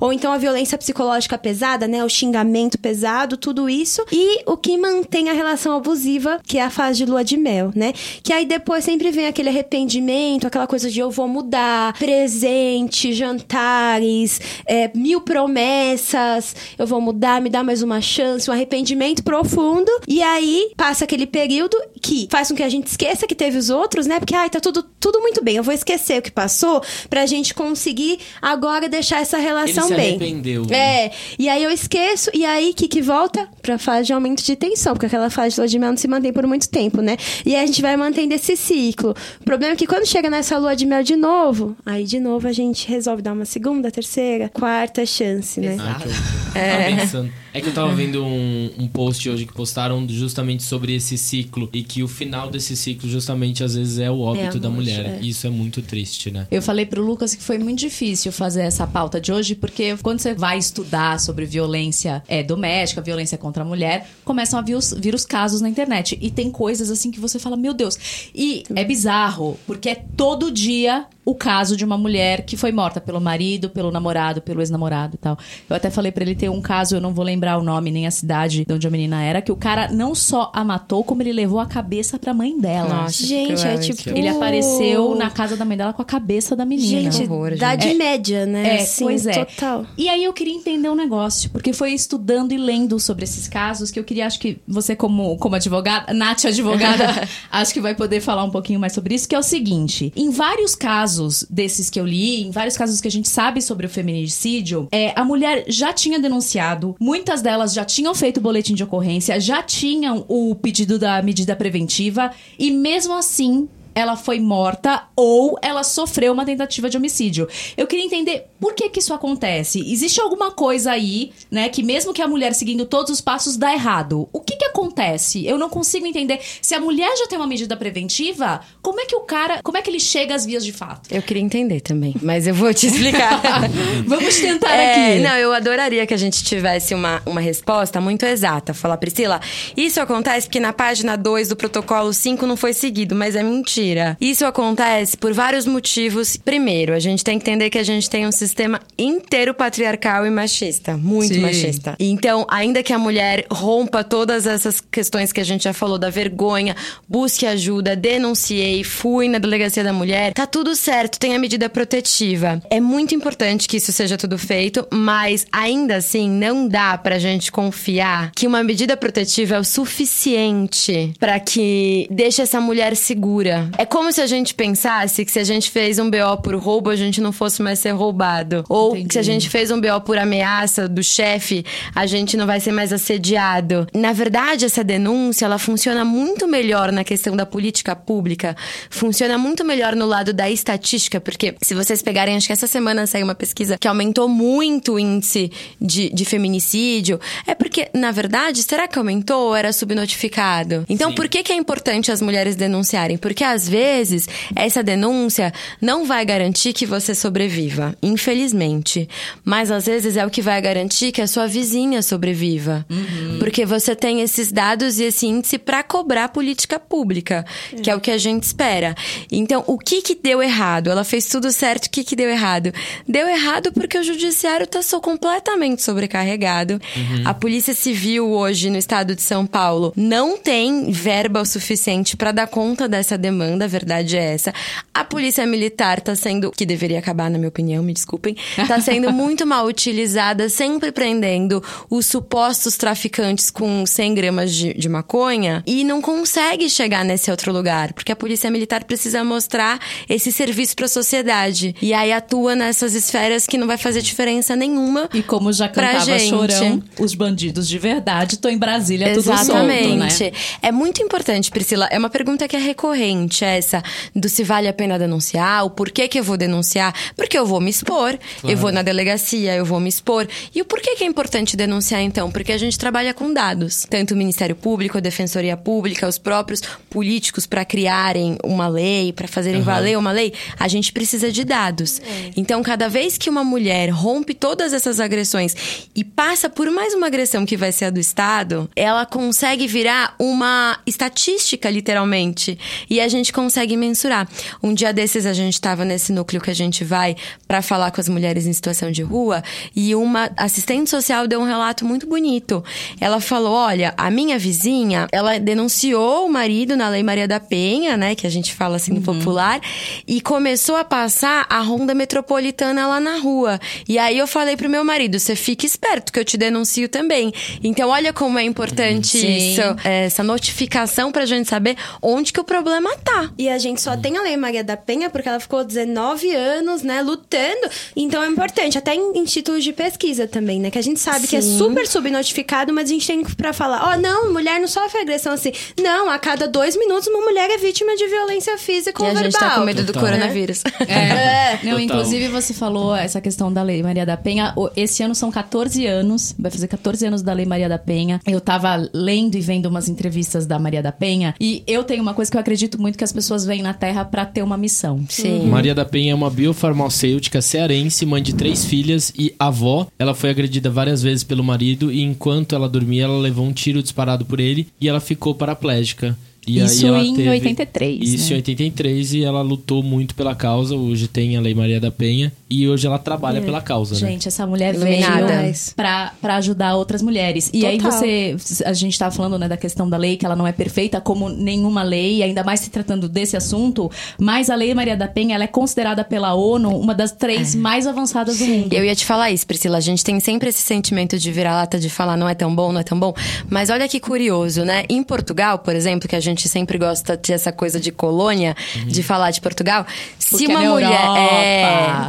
ou então a violência psicológica pesada, né? O xingamento pesado, tudo isso. E o que mantém a relação abusiva, que é a fase de lua de mel, né? Que aí depois sempre vem aquele arrependimento, aquela coisa de eu vou mudar, presente, jantares, é, mil promessas, eu vou mudar, me dá mais uma chance, um arrependimento profundo. E aí passa aquele período que faz com que a gente esqueça que teve os outros, né? Porque, ai, tá tudo, tudo muito bem, eu vou esquecer o que passou pra gente conseguir agora deixar essa relação Ele se bem. arrependeu, né? É, e aí eu esqueço, e aí o que que volta? Pra fase de aumento de tensão, porque aquela fase de lua de mel não se mantém por muito tempo, né? E aí a gente vai mantendo esse ciclo. O problema é que quando chega nessa lua de mel de novo, aí de novo a gente resolve dar uma segunda, terceira, quarta chance, né? Ah, que eu tava pensando. É que eu tava vendo um, um post hoje que postaram justamente sobre esse ciclo e que o final desse ciclo justamente às vezes é o óbito É da mulher. é. E isso é muito triste, né? Eu falei pro Lucas que foi muito difícil fazer essa pauta de hoje, porque quando você vai estudar sobre violência é, doméstica, violência contra a mulher, começam a vir os, vir os casos na internet. E tem coisas assim que você fala, meu Deus. E é bizarro, porque é todo dia o caso de uma mulher que foi morta pelo marido, pelo namorado, pelo ex-namorado e tal. Eu até falei para ele ter um caso, eu não vou lembrar o nome nem a cidade de onde a menina era, que o cara não só a matou, como ele levou a cabeça pra mãe dela. Nossa, Gente, é tipo. Ele apareceu na casa da mãe dela com a cabeça da menina. Gente, horror, idade gente. média, né? É, Assim, pois é. Total. E aí eu queria entender um negócio, porque foi estudando e lendo sobre esses casos que eu queria, acho que você como, como advogada, Nath advogada, [LAUGHS] acho que vai poder falar um pouquinho mais sobre isso, que é o seguinte, em vários casos desses que eu li, em vários casos que a gente sabe sobre o feminicídio, é, a mulher já tinha denunciado, muitas delas já tinham feito boletim de ocorrência, já tinham o pedido da medida preventiva, e mesmo assim ela foi morta ou ela sofreu uma tentativa de homicídio. Eu queria entender por que que isso acontece. Existe alguma coisa aí, né, que mesmo que a mulher seguindo todos os passos dá errado. O que que acontece? Eu não consigo entender. Se a mulher já tem uma medida preventiva, como é que o cara, como é que ele chega às vias de fato? Eu queria entender também, mas eu vou te explicar. [LAUGHS] Vamos tentar É, aqui. não, eu adoraria que a gente tivesse uma, uma resposta muito exata. Falar, Priscila, isso acontece porque na página 2 do protocolo 5 não foi seguido, mas é mentira. Isso acontece por vários motivos. Primeiro, a gente tem que entender que a gente tem um sistema inteiro patriarcal e machista. Muito Sim. machista. Então, ainda que a mulher rompa todas essas questões que a gente já falou da vergonha, busque ajuda, denunciei, fui na delegacia da mulher, tá tudo certo, tem a medida protetiva. É muito importante que isso seja tudo feito, mas ainda assim não dá pra gente confiar que uma medida protetiva é o suficiente pra que deixe essa mulher segura. É como se a gente pensasse que se a gente fez um BO por roubo, a gente não fosse mais ser roubado. Ou Entendi. que se a gente fez um BO por ameaça do chefe, a gente não vai ser mais assediado. Na verdade, essa denúncia, ela funciona muito melhor na questão da política pública, funciona muito melhor no lado da estatística, porque se vocês pegarem, acho que essa semana saiu uma pesquisa que aumentou muito o índice de, de feminicídio, é porque, na verdade, será que aumentou ou era subnotificado? Então, Sim. por que, que é importante as mulheres denunciarem? Porque, às vezes, essa denúncia não vai garantir que você sobreviva, infelizmente. Mas, às vezes, é o que vai garantir que a sua vizinha sobreviva. Porque você tem esses dados e esse índice para cobrar política pública, que é o que a gente espera. Então, o que que deu errado? Ela fez tudo certo, o que que deu errado? Deu errado porque o judiciário tá so completamente sobrecarregado. A Polícia Civil hoje no estado de São Paulo não tem verba o suficiente para dar conta dessa demanda, a verdade é essa. A Polícia Militar tá sendo, que deveria acabar na minha opinião, me desculpem, tá sendo [LAUGHS] muito mal utilizada, sempre prendendo os supostos traficantes com 100 gramas de, de maconha e não consegue chegar nesse outro lugar, porque a Polícia Militar precisa mostrar esse serviço para a sociedade. E aí atua nessas esferas que não vai fazer diferença nenhuma. E como já cantava. Chorão, os bandidos de verdade estão em Brasília tudo solto, Exatamente. né? É muito importante, Priscila. É uma pergunta que é recorrente, essa do se vale a pena denunciar, o porquê que eu vou denunciar. Porque eu vou me expor, eu vou na delegacia, eu vou me expor. E o porquê que é importante denunciar, então? Porque a gente trabalha com dados. Tanto o Ministério Público, a Defensoria Pública, os próprios políticos para criarem uma lei, para fazerem valer uma lei, a gente precisa de dados. Então, cada vez que uma mulher rompe todas essas agressões e passa por mais uma agressão que vai ser a do Estado, ela consegue virar uma estatística, literalmente. E a gente consegue mensurar. Um dia desses, a gente estava nesse núcleo que a gente vai para falar com as mulheres em situação de rua e uma assistente social deu um relato muito bonito. Ela falou: Olha, a minha vizinha, ela denunciou o marido na Lei Maria da Penha, né? Que a gente fala assim no popular, e começou a passar a ronda metropolitana lá na rua. E aí eu falei pro meu marido: você fica esperto, que eu te denuncio também. Então, olha como é importante Sim. isso, essa notificação pra gente saber onde que o problema tá. E a gente só tem a Lei Maria da Penha porque ela ficou 19 anos, né, lutando. Então é importante, até em, em títulos de pesquisa também, né? Que a gente sabe que é Sim. super subnotificado, mas a gente tem pra falar: ó, não, mulher não sofre agressão assim. Não, a cada dois minutos uma mulher é vítima de violência física E ou a verbal. gente tá com medo do Total. coronavírus. [LAUGHS] É. Não, Total. inclusive você falou essa questão da Lei Maria da Penha. Esse ano são 14 anos, vai fazer 14 anos da Lei Maria da Penha. Eu tava lendo e vendo umas entrevistas da Maria da Penha e eu tenho uma coisa que eu acredito muito que as pessoas vêm na Terra pra ter uma missão. Sim. Maria da Penha é uma biofarmacêutica cearense, mãe de três filhas e avó. Ela foi agredida várias vezes pelo marido e enquanto ela dormia, ela levou um tiro disparado por ele e ela ficou paraplégica. E aí Isso ela em teve- 83, Isso né? em 83 e ela lutou muito pela causa. Hoje tem a Lei Maria da Penha e hoje ela trabalha pela causa, né? Gente, essa mulher Iluminada. veio pra, pra ajudar outras mulheres. E aí Total. você. A gente tava falando né, da questão da lei, que ela não é perfeita, como nenhuma lei, ainda mais se tratando desse assunto. Mas a Lei Maria da Penha ela é considerada pela ONU uma das três mais avançadas do mundo. Eu ia te falar isso, Priscila. A gente tem sempre esse sentimento de virar-lata, de falar não é tão bom, não é tão bom. Mas olha que curioso, né? Em Portugal, por exemplo, que a gente sempre gosta de essa coisa de colônia, de falar de Portugal. se Porque uma é mulher. Europa.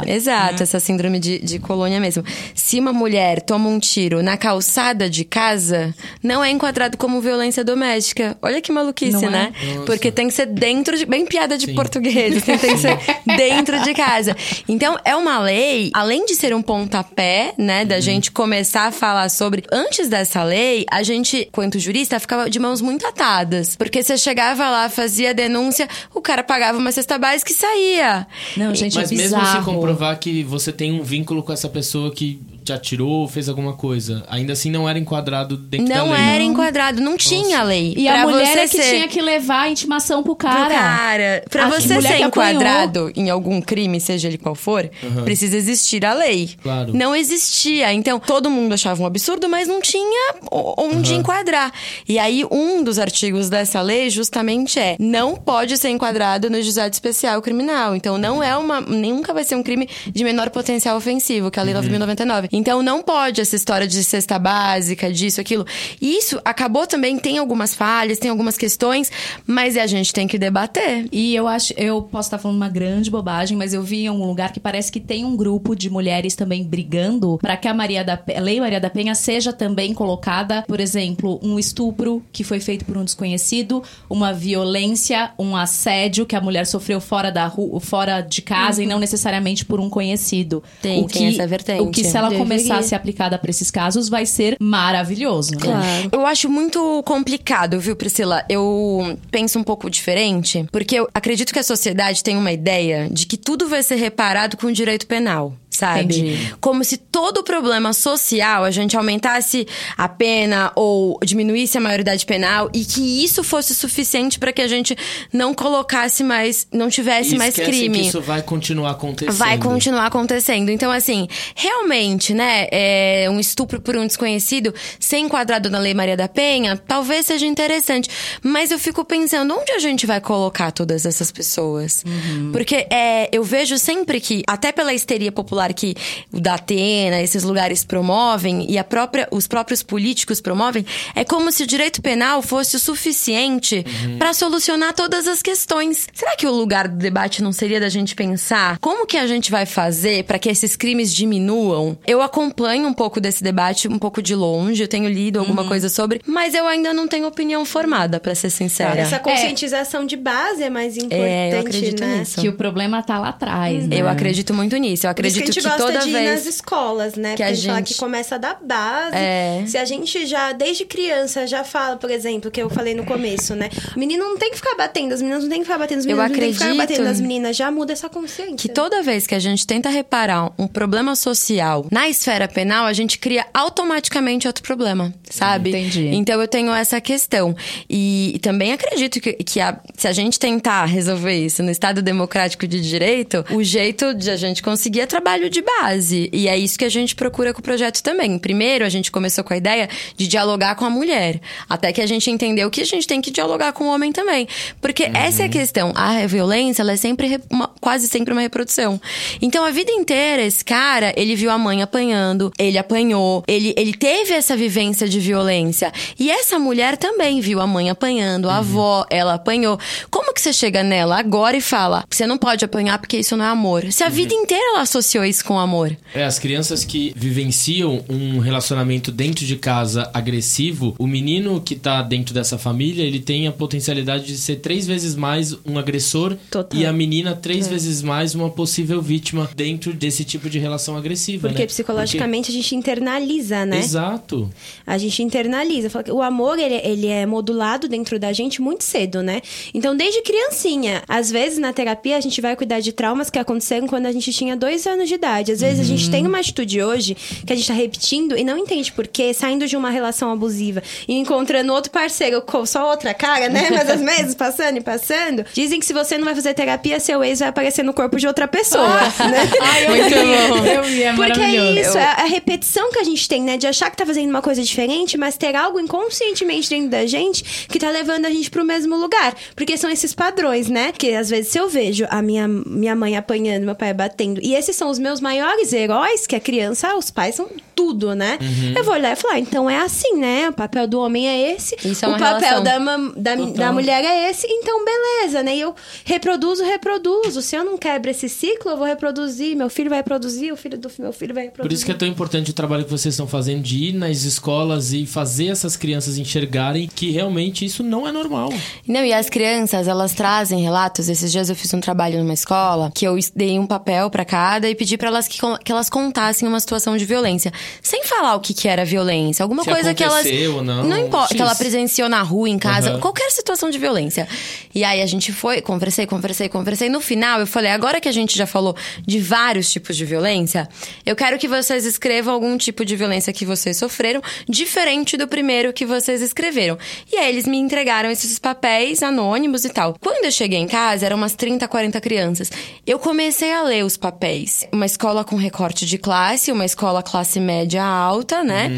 É, exato, essa síndrome de, de colônia mesmo. Se uma mulher toma um tiro na calçada de casa, não é enquadrado como violência doméstica. Olha que maluquice, Não é? né? Porque tem que ser dentro de. Bem piada de Sim. português, assim, tem que ser dentro de casa. Então, é uma lei, além de ser um pontapé, né, da gente começar a falar sobre. Antes dessa lei, a gente, quanto jurista, ficava de mãos muito atadas. Porque você chegava lá, fazia a denúncia, o cara pagava uma cesta básica e saía. Não, gente, Mas é mesmo se comprovar que você tem um vínculo com essa pessoa que te atirou, fez alguma coisa, ainda assim não era enquadrado dentro da Não lei. era enquadrado, não tinha lei. E Pra a mulher você é que ser- tinha que levar a intimação pro Pro cara. cara. Pra A você ser enquadrado em algum crime, seja ele qual for, precisa existir a lei. Claro. Não existia. Então, todo mundo achava um absurdo, mas não tinha onde enquadrar. E aí, um dos artigos dessa lei justamente é: não pode ser enquadrado no juizado especial criminal. Então, não é uma. Nunca vai ser um crime de menor potencial ofensivo, que é a Lei 9.099. Então, não pode essa história de cesta básica, disso, aquilo. E isso acabou também, tem algumas falhas, tem algumas questões, mas a gente tem que debater. E eu acho, eu posso estar falando uma grande bobagem, mas eu vi em um lugar que parece que tem um grupo de mulheres também brigando para que a Maria da Pe- a Lei Maria da Penha seja também colocada, por exemplo, um estupro que foi feito por um desconhecido, uma violência, um assédio que a mulher sofreu fora da rua, fora de casa e não necessariamente por um conhecido. Tem- o tem que, essa vertente. O que se ela. Começar a ser aplicada para esses casos vai ser maravilhoso. né? Claro. Eu acho muito complicado, viu, Priscila? Eu penso um pouco diferente, porque eu acredito que a sociedade tem uma ideia de que tudo vai ser reparado com direito penal. Sabe? Entendi. Como se todo problema social a gente aumentasse a pena ou diminuísse a maioridade penal e que isso fosse suficiente para que a gente não colocasse mais, não tivesse E mais crime. que isso vai continuar acontecendo. Vai continuar acontecendo. Então, assim, realmente, né, é, um estupro por um desconhecido ser enquadrado na Lei Maria da Penha, talvez seja interessante. Mas eu fico pensando, onde a gente vai colocar todas essas pessoas? Porque é, eu vejo sempre que, até pela histeria popular que o da Atena, esses lugares promovem, e a própria, os próprios políticos promovem, é como se o direito penal fosse o suficiente pra solucionar todas as questões. Será que o lugar do debate não seria da gente pensar como que a gente vai fazer pra que esses crimes diminuam? Eu acompanho um pouco desse debate, um pouco de longe, eu tenho lido alguma coisa sobre, mas eu ainda não tenho opinião formada, pra ser sincera. Essa conscientização de base é mais importante, É, eu acredito né? nisso. Que o problema tá lá atrás, né? Eu acredito muito nisso. Eu Por acredito que a gente gosta de ir nas escolas, né? que Porque a gente fala gente- que começa da base. É. Se a gente já, desde criança, já fala, por exemplo, que eu falei no começo, né? O menino não tem que ficar batendo, as meninas não tem que ficar batendo, Eu não tem que ficar acredito batendo nas meninas. Já muda essa consciência. Que toda vez que a gente tenta reparar um problema social na esfera penal, a gente cria automaticamente outro problema, sabe? Entendi. Então eu tenho essa questão. E, e também acredito que, que a- se a gente tentar resolver isso no Estado Democrático de Direito, o jeito de a gente conseguir é trabalho de base. E é isso que a gente procura com o projeto também. Primeiro, a gente começou com a ideia de dialogar com a mulher. Até que a gente entendeu que a gente tem que dialogar com o homem também. Porque essa é a questão. A violência, ela é sempre re- uma- quase sempre uma reprodução. Então, a vida inteira, esse cara, ele viu a mãe apanhando, ele apanhou, ele, ele teve essa vivência de violência. E essa mulher também viu a mãe apanhando, a avó, ela apanhou. Como que você chega nela agora e fala, você não pode apanhar porque isso não é amor? Se a vida inteira ela associou isso com amor. É, as crianças que vivenciam um relacionamento dentro de casa agressivo, o menino que tá dentro dessa família, ele tem a potencialidade de ser três vezes mais um agressor Total. e a menina três vezes mais uma possível vítima dentro desse tipo de relação agressiva, Porque né? psicologicamente a gente internaliza, né? Exato. A gente internaliza. O amor, ele, ele é modulado dentro da gente muito cedo, né? Então, desde criancinha. Às vezes, na terapia, a gente vai cuidar de traumas que aconteceram quando a gente tinha dois anos de idade. Às vezes, a gente tem uma atitude hoje que a gente tá repetindo e não entende por quê, saindo de uma relação abusiva e encontrando outro parceiro com só outra cara, né? Mas às vezes, passando e passando. Dizem que se você não vai fazer terapia, seu ex vai aparecer no corpo de outra pessoa, [LAUGHS] né? Ai, eu Muito bom. eu vi, é Porque é isso, é a repetição que a gente tem, né? De achar que tá fazendo uma coisa diferente, mas ter algo inconscientemente dentro da gente que tá levando a gente pro mesmo lugar. Porque são esses padrões, né? Que às vezes se eu vejo a minha, minha mãe apanhando, meu pai batendo, e esses são os meus maiores heróis, que a criança, os pais são tudo, né? Uhum. Eu vou olhar e falar, então é assim, né? O papel do homem é esse, Isso é o uma papel relação. da, da, da mulher é esse, então beleza, né? E eu reproduzo, reproduzo. Se eu não quebro esse ciclo, eu vou reproduzir, meu filho vai reproduzir, o filho do meu filho vai reproduzir. Por isso que é tão importante o trabalho que vocês estão fazendo de ir nas escolas e fazer essas crianças enxergarem que realmente isso não é normal. Não, e as crianças, elas trazem relatos. Esses dias eu fiz um trabalho numa escola que eu dei um papel pra cada e pedi pra elas que, que elas contassem uma situação de violência, sem falar o que, que era violência, alguma Se coisa que elas não, não importa, X. que ela presenciou na rua, em casa, Aham. qualquer situação de violência. E aí a gente foi, conversei, conversei, conversei. No final eu falei, agora que a gente já falou de vários tipos de violência, eu quero que vocês escrevam algum tipo de violência que vocês sofreram, diferente do primeiro que vocês escreveram. E aí eles me entregaram esses papéis anônimos e tal. Quando eu cheguei em casa, eram umas 30, 40 crianças. Eu comecei a ler os papéis. Uma escola com recorte de classe, uma escola classe média alta, né?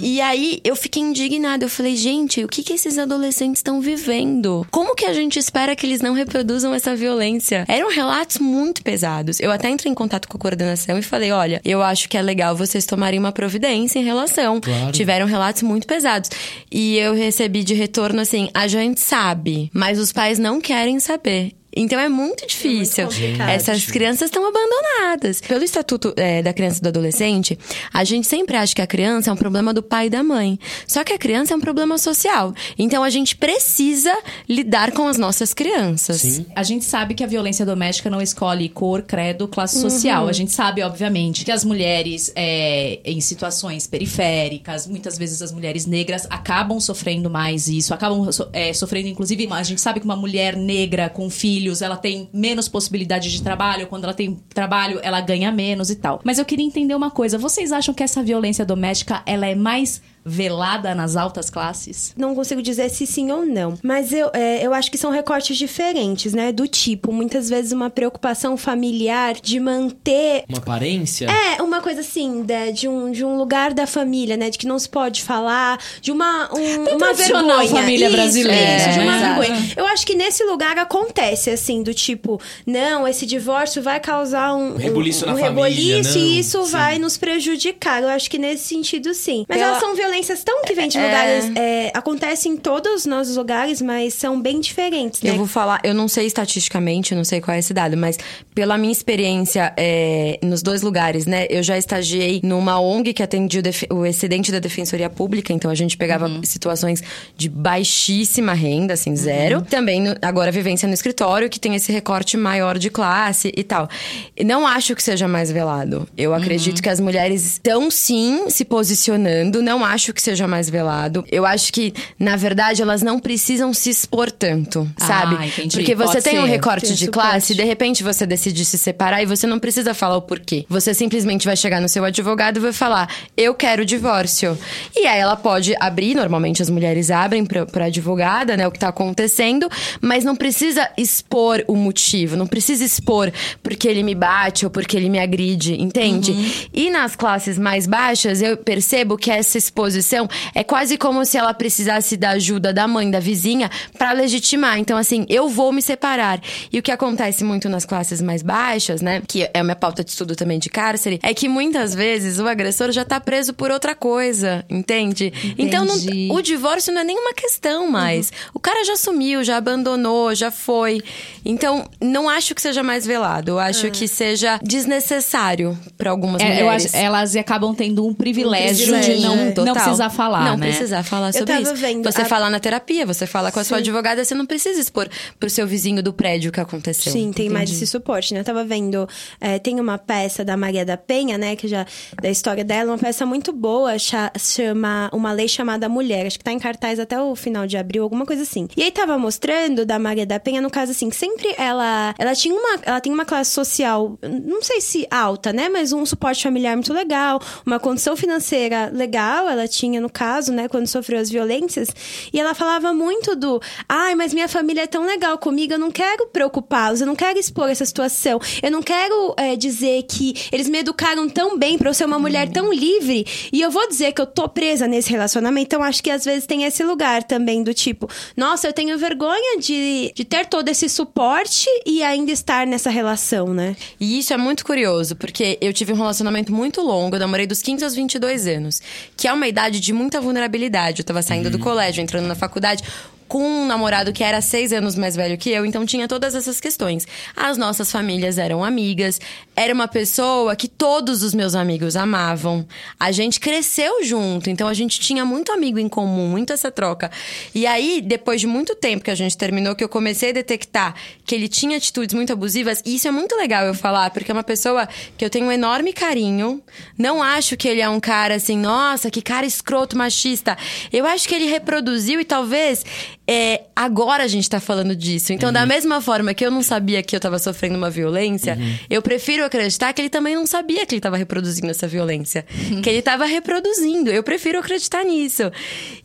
E aí eu fiquei indignada. Eu falei, gente, o que, que esses adolescentes estão vivendo? Como que a gente espera que eles não reproduzam essa violência? Eram relatos muito pesados. Eu até entrei em contato com a coordenação e falei: olha, eu acho que é legal vocês tomarem uma providência em relação. Claro. Tiveram relatos muito pesados. E eu recebi de retorno assim: a gente sabe, mas os pais não querem saber. Então é muito difícil. complicado. Essas crianças estão abandonadas. Pelo Estatuto é, da Criança e do Adolescente, a gente sempre acha que a criança é um problema do pai e da mãe. Só que a criança é um problema social. Então a gente precisa lidar com as nossas crianças. Sim. A gente sabe que a violência doméstica não escolhe cor, credo, classe social. A gente sabe, obviamente, que as mulheres é, em situações periféricas, muitas vezes as mulheres negras acabam sofrendo mais isso, acabam so- é, sofrendo, inclusive, a gente sabe que uma mulher negra com filhos, ela tem menos possibilidade de trabalho, quando ela tem trabalho, ela ganha menos e tal. Mas eu queria entender uma coisa, vocês acham que essa violência doméstica, ela é mais velada nas altas classes? Não consigo dizer se sim ou não. Mas eu, é, eu acho que são recortes diferentes, né? Do tipo, muitas vezes uma preocupação familiar de manter. Uma aparência? É, uma coisa assim, de, de, um, de um lugar da família, né? De que não se pode falar, de uma, um, uma vergonha. família Isso, brasileira, Isso, de né? uma Exato. vergonha. Eu acho que nesse lugar acontece, assim, do tipo, não, esse divórcio vai causar um, Um rebuliço um, na um família, reboliço não, e isso sim. vai nos prejudicar. Eu acho que nesse sentido, sim. Mas Pela- elas são violências tão que vêm de É. lugares. É, acontecem em todos os nossos lugares, mas são bem diferentes, né? Eu vou falar, eu não sei estatisticamente, eu não sei qual é esse dado, mas pela minha experiência é, nos dois lugares, né? Eu já estagiei numa ONG que atendia o, o excedente da Defensoria Pública, então a gente pegava situações de baixíssima renda, assim, zero. Também, no- agora, vivência no escritório, que tem esse recorte maior de classe e tal. E Não acho que seja mais velado. Eu acredito que as mulheres estão, sim, se posicionando. Não acho que seja mais velado. Eu acho que, na verdade, elas não precisam se expor tanto, Ah, sabe? entendi. Porque você Pode tem um ser. recorte Tem de suporte. classe, de repente você decide se separar e você não precisa falar o porquê. Você simplesmente vai chegar no seu advogado e vai falar: Eu quero divórcio. E aí ela pode abrir, normalmente as mulheres abrem pra, pra advogada, né, o que tá acontecendo, mas não precisa expor o motivo, não precisa expor porque ele me bate ou porque ele me agride, entende? E nas classes mais baixas, eu percebo que essa exposição é quase como se ela precisasse da ajuda da mãe, da vizinha, pra legitimar. Então, assim, eu vou me separar. E o que acontece muito nas classes mais baixas, né? Que é a minha pauta de estudo também de cárcere, é que muitas vezes o agressor já tá preso por outra coisa, entende? Então, não- Entendi. o divórcio não é nenhuma questão mais. O cara já sumiu, já abandonou, já foi. Então, não acho que seja mais velado. Eu acho que seja desnecessário pra algumas É, mulheres. acho, elas acabam tendo um privilégio, privilégio, de não, é. não Total. precisar falar, Não né? precisar falar Eu sobre tava isso. vendo você a- fala na terapia, você fala com a sua Sim. advogada, você não precisa expor pro seu vizinho do prédio o que aconteceu. Sim, tem mais esse suporte, né? Eu tava vendo, é, tem uma peça da Maria da Penha, né? Que já, da história dela, uma peça muito boa, cha- chama Uma Lei Chamada Mulher. Acho que tá em cartaz até o final de abril, alguma coisa assim. E aí tava mostrando da Maria da Penha, no caso assim, que sempre ela, ela tinha uma, ela tem uma classe social, não sei se alta, né? Mas um suporte familiar muito legal, uma condição financeira legal, ela tinha no caso, né? Quando sofreu as violências. E ela falava muito do, ai, mas minha família é tão legal comigo, eu não quero preocupá-los, eu não quero expor essa situação, eu não quero é, dizer que eles me educaram tão bem pra eu ser uma mulher tão livre e eu vou dizer que eu tô presa nesse relacionamento. Então acho que às vezes tem esse lugar também do tipo, nossa, eu tenho vergonha de, de ter todo esse suporte e ainda estar nessa relação, né? E isso é muito curioso, porque eu tive um relacionamento muito longo, eu namorei dos 15 aos 22 anos, que é uma idade de muita vulnerabilidade. Eu tava saindo do colégio, entrando na faculdade. Com um namorado que era seis anos mais velho que eu, então tinha todas essas questões. As nossas famílias eram amigas, era uma pessoa que todos os meus amigos amavam. A gente cresceu junto, então a gente tinha muito amigo em comum, muito essa troca. E aí, depois de muito tempo que a gente terminou, que eu comecei a detectar que ele tinha atitudes muito abusivas, e isso é muito legal eu falar, porque é uma pessoa que eu tenho um enorme carinho. Não acho que ele é um cara assim, nossa, que cara escroto, machista. Eu acho que ele reproduziu e talvez. É, agora a gente tá falando disso. Então, da mesma forma que eu não sabia que eu tava sofrendo uma violência, eu prefiro acreditar que ele também não sabia que ele tava reproduzindo essa violência. que ele tava reproduzindo. Eu prefiro acreditar nisso.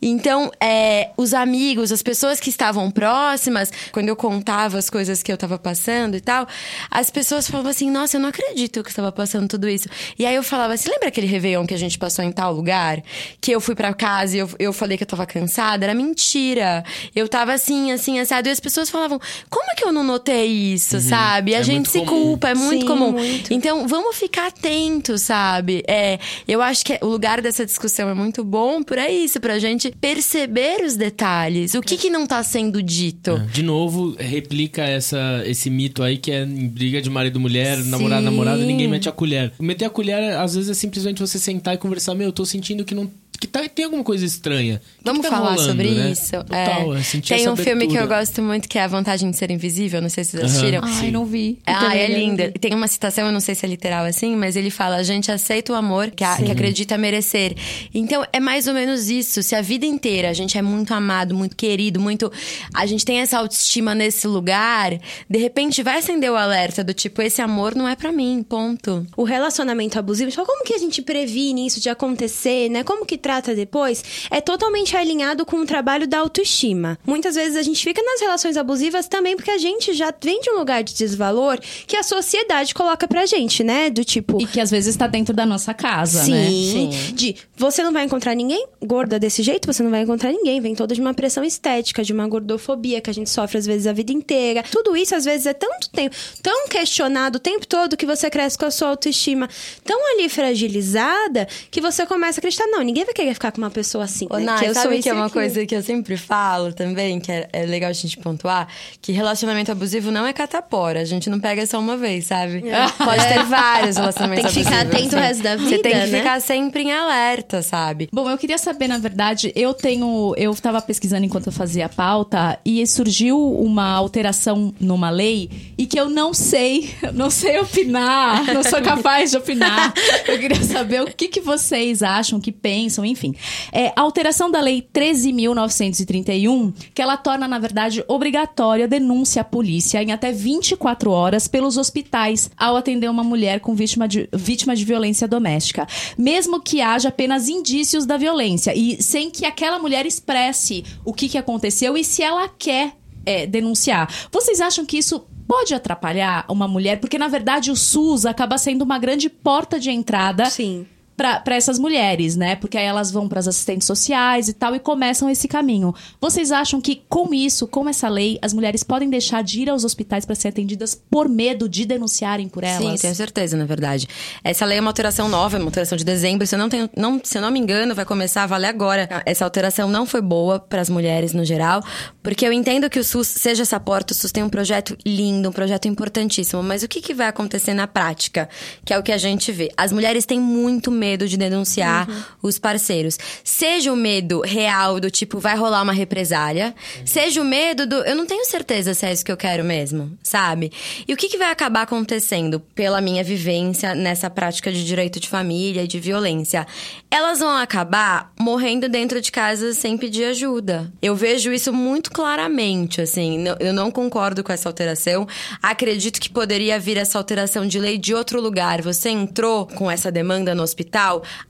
Então, é, os amigos, as pessoas que estavam próximas, quando eu contava as coisas que eu tava passando e tal, as pessoas falavam assim: Nossa, eu não acredito que você tava passando tudo isso. E aí eu falava assim: Lembra aquele Réveillon que a gente passou em tal lugar? Que eu fui pra casa e eu, eu falei que eu tava cansada? Era mentira. Eu tava assim, assim, assado. E as pessoas falavam: Como é que eu não notei isso, sabe? A É gente se comum. culpa, é muito Sim, comum. muito. Então, vamos ficar atentos, sabe? É, eu acho que o lugar dessa discussão é muito bom por isso, pra gente perceber os detalhes. O que que não tá sendo dito? De novo, replica essa, esse mito aí que é em briga de marido e mulher, namorado, namorada, ninguém mete a colher. Meter a colher, às vezes, é simplesmente você sentar e conversar, meu, eu tô sentindo que não. que tá, tem alguma coisa estranha. O que Vamos que tá falar rolando, sobre né? isso. Total, É. é sentir Tem essa um filme que eu gosto muito que é A Vantagem de Ser Invisível, não sei se vocês assistiram. Ai, não vi. Eu Ah, é linda. Tem uma citação, eu não sei se é literal assim, mas ele fala: a gente aceita o amor que, a- que acredita merecer. Então, é mais ou menos isso. Se a vida inteira a gente é muito amado, muito querido, muito. A gente tem essa autoestima nesse lugar, de repente vai acender o alerta do tipo: esse amor não é pra mim, ponto. o relacionamento abusivo, tipo, como que a gente previne isso de acontecer, né? Como que trata depois? É totalmente alinhado com o trabalho da autoestima. Muitas vezes a gente fica nas relações abusivas também porque a gente já vem de um lugar de desvalor que a sociedade coloca pra gente, né? Do tipo, E que às vezes tá dentro da nossa casa, né? Sim. Sim. De você não vai encontrar ninguém gorda desse jeito, você não vai encontrar ninguém. Vem toda de uma pressão estética, de uma gordofobia que a gente sofre às vezes a vida inteira. Tudo isso às vezes é tanto tempo, tão questionado o tempo todo que você cresce com a sua autoestima tão ali fragilizada que você começa a acreditar, não, ninguém vai querer ficar com uma pessoa assim. Ô, né? Nai, que eu sabe sou que isso é uma aquilo. coisa que eu sempre falo também, que é, é legal a gente pontuar? Que relacionamento abusivo não é catapora. A gente não pega só uma vez, sabe? Pode ter vários relacionamentos Tem que ficar abusivos. atento o resto da Você tem vida, que né? ficar sempre em alerta, sabe? Bom, eu queria saber, na verdade, eu tenho. Eu estava pesquisando enquanto eu fazia a pauta e surgiu uma alteração numa lei e que eu não sei, [LAUGHS] eu não sei opinar, não sou capaz de opinar. Eu queria saber o que, que vocês acham, que pensam, enfim. É, a alteração da lei 13.931, que ela torna, na verdade, obrigatória a denúncia à polícia em até 24 horas pelos hospitais ao atender uma mulher com vítima de, vítima de violência doméstica. Mesmo que haja apenas indícios da violência e sem que aquela mulher expresse o que, que aconteceu e se ela quer é, denunciar. Vocês acham que isso pode atrapalhar uma mulher? Porque, na verdade, o SUS acaba sendo uma grande porta de entrada Sim. Para essas mulheres, né? Porque aí elas vão para as assistentes sociais e tal e começam esse caminho. Vocês acham que com isso, com essa lei, as mulheres podem deixar de ir aos hospitais para ser atendidas por medo de denunciarem por elas? Sim, tenho certeza, na verdade. Essa lei é uma alteração nova, é uma alteração de dezembro. Se eu não, tenho, não, se eu não me engano, vai começar a valer agora. Essa alteração não foi boa para as mulheres no geral, porque eu entendo que o SUS seja essa porta. O SUS tem um projeto lindo, um projeto importantíssimo. Mas o que, que vai acontecer na prática? Que é o que a gente vê. As mulheres têm muito medo de denunciar Uhum. os parceiros. Seja o medo real do tipo, vai rolar uma represália, seja o medo do eu não tenho certeza se é isso que eu quero mesmo, sabe? E o que, que vai acabar acontecendo pela minha vivência nessa prática de direito de família e de violência? Elas vão acabar morrendo dentro de casa sem pedir ajuda. Eu vejo isso muito claramente, assim. Eu não concordo com essa alteração. Acredito que poderia vir essa alteração de lei de outro lugar. Você entrou com essa demanda no hospital,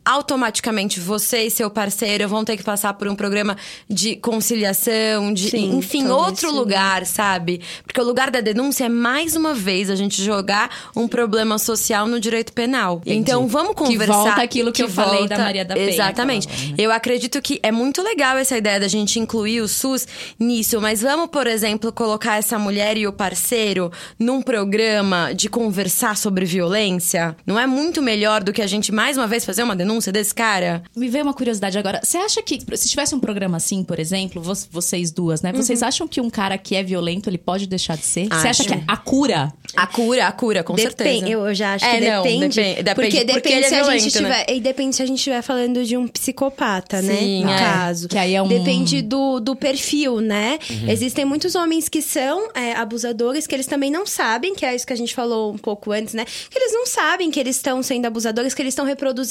automaticamente você e seu parceiro vão ter que passar por um programa de conciliação, de Sim, enfim, outro lugar, sabe? Porque o lugar da denúncia é mais uma vez a gente jogar um problema social no direito penal. Então vamos Que conversar. volta aquilo que eu falei da Maria da Penha, Exatamente. né? Eu acredito que é muito legal essa ideia da gente incluir o SUS nisso, mas vamos, por exemplo, colocar essa mulher e o parceiro num programa de conversar sobre violência? Não é muito melhor do que a gente mais uma vez fazer uma denúncia desse cara? Me veio uma curiosidade agora. Você acha que, se tivesse um programa assim, por exemplo, vo- vocês duas, né? Vocês acham que um cara que é violento, ele pode deixar de ser? Você acha que a cura A cura, a cura, com Depende, certeza. Eu, já acho É, que não, depende. depende- depende porque porque depende ele é se a violento, gente né? estiver. E depende se a gente estiver falando de um psicopata, Sim, né? No é. caso. Que aí é um- Depende do, do perfil, né? Uhum. Existem muitos homens que são é, abusadores, que eles também não sabem, que é isso que a gente falou um pouco antes, né? Que eles não sabem que eles estão sendo abusadores, que eles estão reproduzindo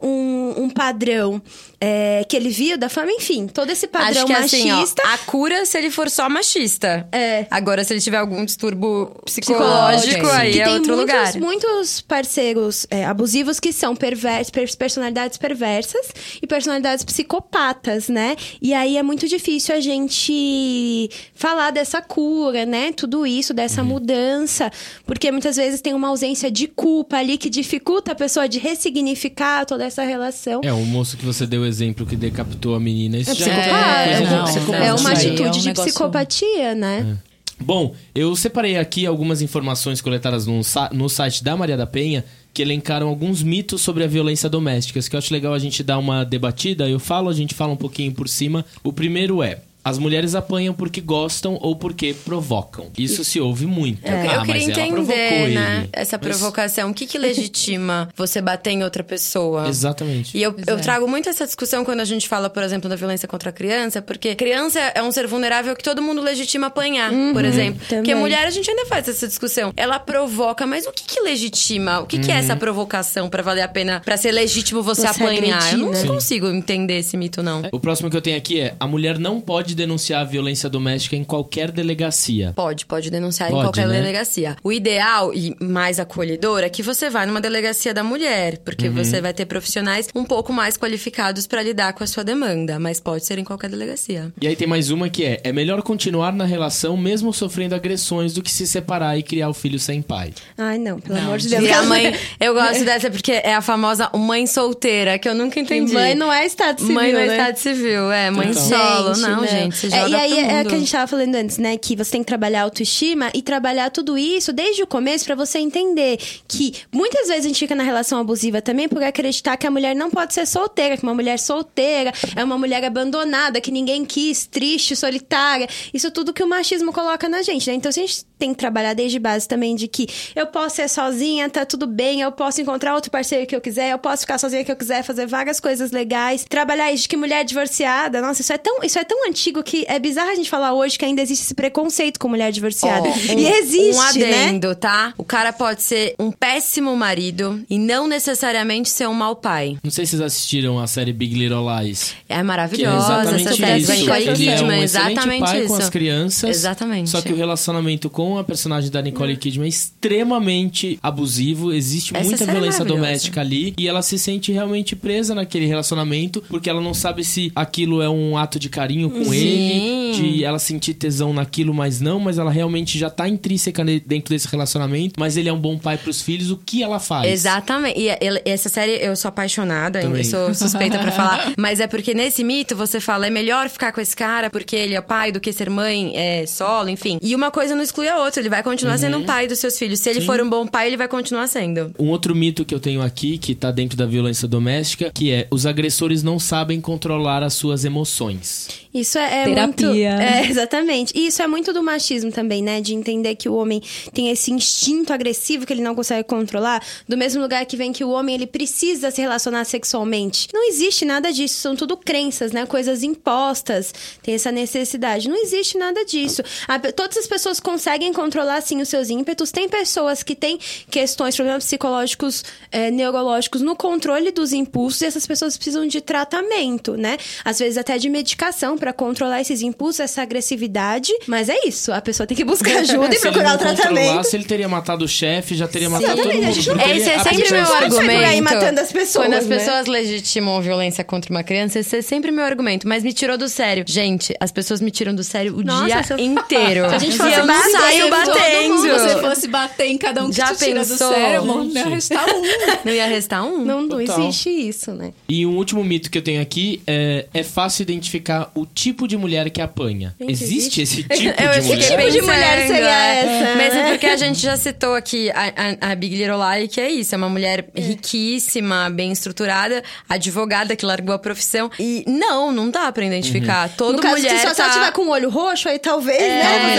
um, um padrão é, que ele viu da fama, enfim, todo esse padrão Acho que assim, ó, machista. a cura se ele for só machista. É. Agora, se ele tiver algum distúrbio psicológico, Psicológico, aí que é tem outro muitos, lugar. muitos parceiros é, abusivos que são perversos, personalidades perversas e personalidades psicopatas, né? E aí é muito difícil a gente falar dessa cura, né? Tudo isso, dessa mudança, porque muitas vezes tem uma ausência de culpa ali que dificulta a pessoa de ressignificar toda essa relação. É, o moço que você deu o exemplo que decapitou a menina. Isso É já é é, não, é uma é atitude um de negócio- psicopatia, né? Bom, eu separei aqui algumas informações coletadas no, no site da Maria da Penha que elencaram alguns mitos sobre a violência doméstica, que eu acho legal a gente dar uma debatida. Eu falo, a gente fala um pouquinho por cima. O primeiro é. As mulheres apanham porque gostam ou porque provocam. Isso se ouve muito. Eu, Ah, eu mas queria ela provocou entender, né? ele. Essa Mas- provocação. O que que legitima [LAUGHS] você bater em outra pessoa? Exatamente. E eu, eu é. trago muito essa discussão quando a gente fala, por exemplo, da violência contra a criança, porque criança é um ser vulnerável que todo mundo legitima apanhar, por exemplo. Porque também. mulher a gente ainda faz essa discussão. Ela provoca, mas o que que legitima? O que que é essa provocação pra valer a pena, pra ser legítimo você, Você apanhar? agredir, eu não né? consigo entender esse mito, não. O próximo que eu tenho aqui é: a mulher não pode denunciar a violência doméstica em qualquer delegacia. Pode, pode denunciar em Pode, qualquer né? delegacia. O ideal e mais acolhedor é que você vá numa delegacia da mulher, porque Uhum. você vai ter profissionais um pouco mais qualificados pra lidar com a sua demanda, mas pode ser em qualquer delegacia. E aí tem mais uma que é: é melhor continuar na relação mesmo sofrendo agressões do que se separar e criar o filho sem pai. Ai, não, pelo Não, amor de Deus. E a mãe, eu gosto dessa porque é a famosa mãe solteira, que eu nunca entendi. Mãe não é estado civil, Mãe não é né? estado civil, é mãe Então. solo. Não, gente, você É, joga E aí é o que a gente tava falando antes, né? Que você tem que trabalhar a autoestima e trabalhar tudo isso desde o começo pra você entender que muitas vezes a gente fica na relação abusiva também por acreditar que a mulher não pode ser solteira, que uma mulher solteira é uma mulher abandonada, que ninguém quis, triste, solitária. Isso tudo que o machismo coloca na gente, né? Então, se a gente tem que trabalhar desde base também de que eu posso ser sozinha, tá tudo bem, eu posso encontrar outro parceiro que eu quiser, eu posso ficar sozinha que eu quiser, fazer várias coisas legais. Trabalhar isso de que mulher divorciada, nossa, isso é tão, isso é tão antigo que é bizarro a gente falar hoje que ainda existe esse preconceito com mulher divorciada. Ó, um- e existe, um né? adendo, tá? O cara pode ser um péssimo marido e não necessariamente ser um mau pai. Não sei se vocês assistiram a série Big Little Lies. É Que é maravilhosa exatamente essa série isso. Ele é um exatamente pai isso. com as crianças. Exatamente. Só que o relacionamento com a personagem da Nicole Kidman é extremamente abusivo. Existe Essa muita é violência doméstica ali. E ela se sente realmente presa naquele relacionamento. Porque ela não sabe se aquilo é um ato de carinho com Sim. ele. De ela sentir tesão naquilo, mas não. Mas ela realmente já tá intrínseca dentro desse relacionamento. Mas ele é um bom pai pros filhos. O que ela faz? Exatamente. E essa série eu sou apaixonada, Também. eu sou suspeita pra [LAUGHS] falar. Mas é porque nesse mito você fala, é melhor ficar com esse cara porque ele é pai do que ser mãe é, solo, enfim. E uma coisa não exclui a outro. Ele vai continuar sendo um pai dos seus filhos. Se ele Sim. for um bom pai, ele vai continuar sendo. Um outro mito que eu tenho aqui, que tá dentro da violência doméstica, que é os agressores não sabem controlar as suas emoções. Isso é, é Terapia. muito. É, exatamente. E isso é muito do machismo também, né? De entender que o homem tem esse instinto agressivo que ele não consegue controlar. Do mesmo lugar que vem que o homem ele precisa se relacionar sexualmente. Não existe nada disso. São tudo crenças, né? Coisas impostas. Tem essa necessidade. Não existe nada disso. A todas as pessoas conseguem controlar, sim, os seus ímpetos. Tem pessoas que têm questões, problemas psicológicos, eh, neurológicos no controle dos impulsos e essas pessoas precisam de tratamento, né? Às vezes até de medicação pra controlar esses impulsos, essa agressividade. Mas é isso, a pessoa tem que buscar [LAUGHS] ajuda e Se ele procurar não o tratamento. controlasse, ele teria matado o chefe, já teria matado todo Exatamente, a mundo. gente não porque Esse é sempre meu argumento. aí matando as pessoas, Quando as né? pessoas legitimam violência contra uma criança, esse é sempre meu argumento. Mas me tirou do sério. Gente, as pessoas me tiram do sério o Nossa, dia se eu- inteiro. [LAUGHS] Se a gente E fosse eu não saio todo batendo. Se você fosse bater em cada um que Já te tira do sério, Gente. ia restar um. [LAUGHS] Não ia restar um? Não, não Total. existe isso, né? E um último mito que eu tenho aqui é: é fácil identificar o tipo de mulher que apanha. Gente, existe existe? esse [LAUGHS] tipo Eu de mulher? tipo de mulher seria é. essa, Mesmo né? porque a gente já citou aqui a, a, a Big Little Lie, que é isso. É uma mulher riquíssima, bem estruturada, advogada que largou a profissão. E não, não dá pra identificar. Uhum. Toda no caso, mulher se só se tá... ela tiver com o olho roxo, aí talvez, É,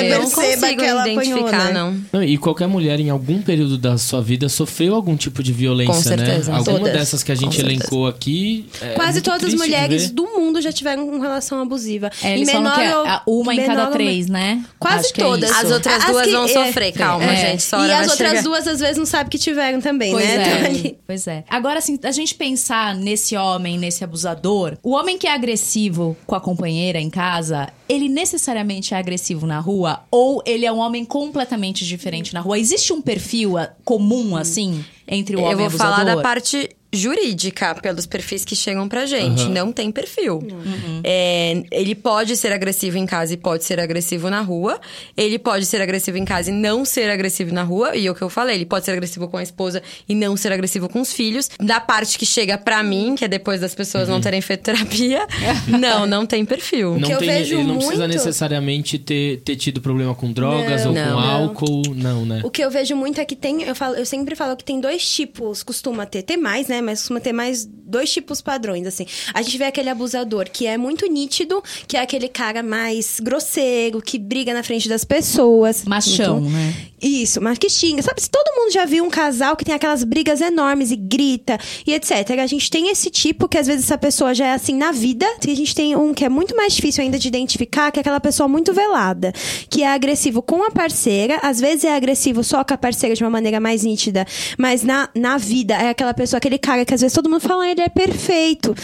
né? não Você perceba consigo que ela apanhou, identificar, né? não. Não, e qualquer mulher em algum período da sua vida sofreu algum tipo de violência, Com certeza, né? Alguma todas. dessas que a gente elencou aqui. é Quase todas as mulheres ver. do mundo já tiveram uma relação abusiva. É, falam que é uma em menor cada três, né? Quase Acho é todas. isso. As outras As duas que- vão é, sofrer, calma, é. gente. Só E as outras chegar. duas, às vezes, não sabem que tiveram também, Pois né? é. Então, Pois é. Agora, assim, a gente pensar nesse homem, nesse abusador, o homem que é agressivo com a companheira em casa, ele necessariamente é agressivo na rua ou ele é um homem completamente diferente na rua? Existe um perfil ah, comum, assim, entre o homem Eu vou falar da parte jurídica, pelos perfis que chegam pra gente. Não tem perfil. É, ele pode ser agressivo em casa e pode ser agressivo na rua. Ele pode ser agressivo em casa e não ser agressivo na rua. E é o que eu falei, ele pode ser agressivo com a esposa e não ser agressivo com os filhos. Da parte que chega pra mim, que é depois das pessoas não terem feito terapia, [LAUGHS] não, não tem perfil. Não que eu tem, vejo ele não precisa muito- necessariamente ter, ter tido problema com drogas Não. ou Não. com Não. álcool, não, né? O que eu vejo muito é que tem, eu, falo, eu sempre falo que tem dois tipos, costuma ter, ter mais, né? Mas costuma ter mais dois tipos padrões, assim. A gente vê aquele abusador que é muito nítido, que é aquele cara mais grosseiro, que briga na frente das pessoas. Machão, Então, né? Isso, mas que xinga. Sabe, se todo mundo já viu um casal que tem aquelas brigas enormes e grita e etc. A gente tem esse tipo que às vezes essa pessoa já é assim na vida. E a gente tem um que é muito mais difícil ainda de identificar, que é aquela pessoa muito velada, que é agressivo com a parceira, às vezes é agressivo só com a parceira de uma maneira mais nítida, mas na, na vida é aquela pessoa, aquele cara que às vezes todo mundo fala, "Ah, ele é perfeito.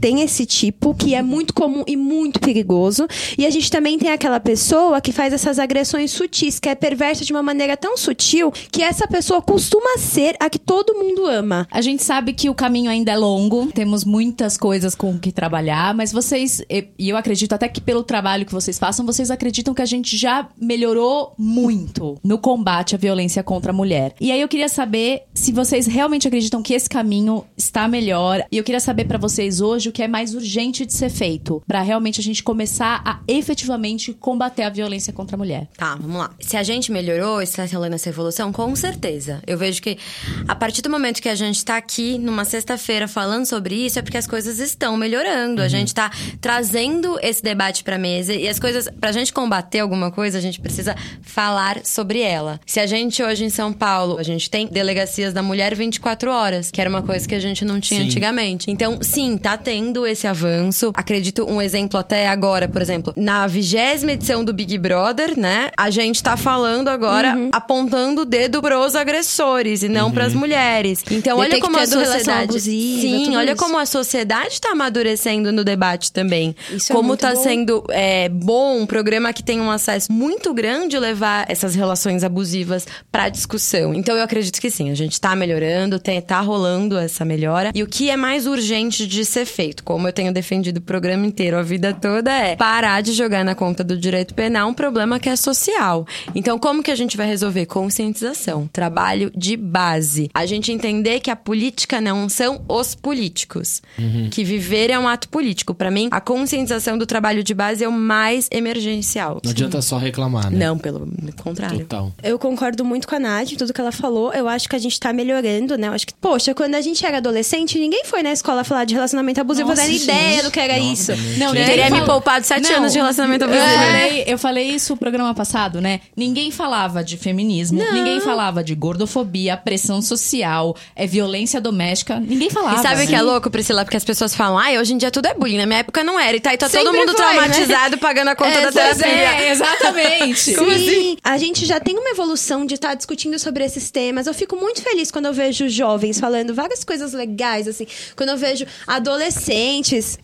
Tem esse tipo que é muito comum e muito perigoso. E a gente também tem aquela pessoa que faz essas agressões sutis, que é perversa de uma maneira tão sutil que essa pessoa costuma ser a que todo mundo ama. A gente sabe que o caminho ainda é longo, temos muitas coisas com que trabalhar, mas vocês, e eu acredito até que pelo trabalho que vocês façam, vocês acreditam que a gente já melhorou muito no combate à violência contra a mulher. E aí eu queria saber se vocês realmente acreditam que esse caminho está melhor. E eu queria saber pra vocês hoje o que é mais urgente de ser feito pra realmente a gente começar a efetivamente combater a violência contra a mulher. Tá, vamos lá. Se a gente melhorou, está rolando essa evolução, com certeza. Eu vejo que a partir do momento que a gente tá aqui numa sexta-feira falando sobre isso, é porque as coisas estão melhorando. A gente tá trazendo esse debate pra mesa e as coisas, pra gente combater alguma coisa, a gente precisa falar sobre ela. Se a gente hoje em São Paulo, a gente tem delegacias da mulher 24 horas, que era uma coisa que a gente não tinha Sim. antigamente. Então, sim, tá tendo esse avanço. Acredito um exemplo até agora, por exemplo, na vigésima edição do Big Brother, né? A gente tá falando agora, apontando o dedo pros agressores e não pras mulheres. Então, olha como a sociedade. abusiva, sim, olha isso. como a sociedade tá amadurecendo no debate também. Isso é como muito tá bom. sendo é, bom um programa que tem um acesso muito grande levar essas relações abusivas pra discussão. Então eu acredito que sim, a gente tá melhorando, tem, tá rolando essa melhora. E o que é mais urgente de ser feito? Jeito, como eu tenho defendido o programa inteiro a vida toda, é parar de jogar na conta do direito penal um problema que é social. Então, como que a gente vai resolver? Conscientização, trabalho de base. A gente entender que a política não são os políticos, que viver é um ato político. Para mim, a conscientização do trabalho de base é o mais emergencial. Não adianta só reclamar, né? Não, pelo contrário. Total. Eu concordo muito com a Nath, tudo que ela falou. Eu acho que a gente tá melhorando, né? Eu acho que, poxa, quando a gente era adolescente, ninguém foi na escola falar de relacionamento abusivo, Nossa, fazendo gente. ideia do que era Nossa, isso. Não, Eu ninguém teria me fala- poupado sete Não. anos de relacionamento Eu abusivo. falei, eu falei isso no programa passado, né? Ninguém falava de feminismo, ninguém falava de gordofobia, pressão social, é violência doméstica. Ninguém falava. E sabe o né? que é louco, Priscila? Porque as pessoas falam, ai, hoje em dia tudo é bullying. Na minha época não era. E tá aí tá todo mundo foi, né? traumatizado pagando a conta da Pois terapia. é, exatamente. [LAUGHS] Sim, a gente já tem uma evolução de estar discutindo sobre esses temas. Eu fico muito feliz quando eu vejo jovens falando várias coisas legais, assim. Quando eu vejo adolescentes,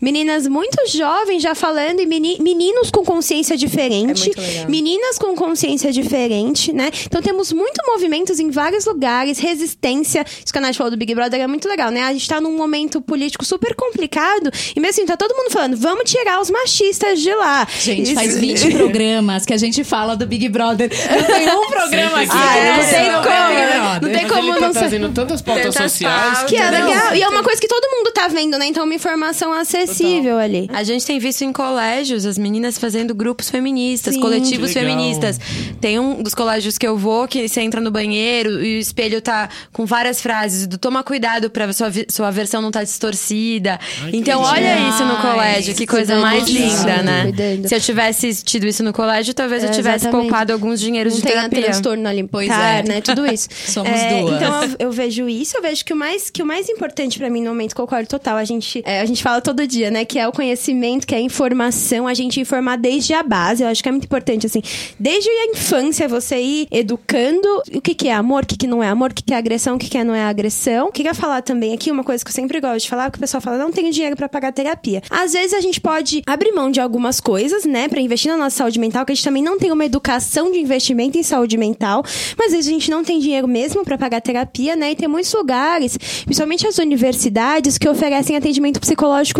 meninas muito jovens já falando e meni- meninos com consciência diferente. É. Meninas com consciência diferente, né? Então temos muito movimentos em vários lugares, resistência. Isso que a Nath falou do Big Brother é muito legal, né? A gente tá num momento político super complicado e mesmo assim tá todo mundo falando, vamos tirar os machistas de lá. Gente, Isso- faz [LAUGHS] 20 programas que a gente fala do Big Brother. Não tem um programa aqui. Que tem. não Não tem seja o como, Big né? Brother. Não tem como tá não ser- trazendo tantas pautas Tantas sociais. Que é entendeu? legal. E é uma coisa que todo mundo tá vendo, né? Então, uma informação acessível ali. A gente tem visto em colégios as meninas fazendo grupos feministas, Sim. coletivos legal. feministas. Tem um dos colégios que eu vou que você entra no banheiro e o espelho tá com várias frases do toma cuidado pra sua, sua versão não tá distorcida. Ai, então, legal. olha isso no colégio, que coisa mais linda, né? cuidando. Se eu tivesse tido isso no colégio, talvez eu É, tivesse exatamente. poupado alguns dinheiros Não de tem terapia. transtorno Pois alimentar, é. né? Tudo isso. [LAUGHS] Somos É, duas. Então, eu, eu vejo isso. Eu vejo que o mais, que o mais importante pra mim no momento, concordo total. A gente, é, a gente fala todo dia, né? Que é o conhecimento, que é a informação. A gente informar desde a base. Eu acho que é muito importante, assim. Desde a infância, você ir educando o que, que é amor, o que, que não é amor, o que, que é agressão, o que, que não é agressão. Queria falar também aqui uma coisa que eu sempre gosto de falar, que o pessoal fala, não tenho dinheiro pra pagar terapia. Às vezes a gente pode abrir mão de algumas coisas, né, Pra investir na nossa saúde mental, que a gente também não tem uma educação de investimento em saúde mental, mas às vezes a gente não tem dinheiro mesmo pra pagar terapia, né? E tem muitos lugares, principalmente as universidades, que oferecem atendimento psicológico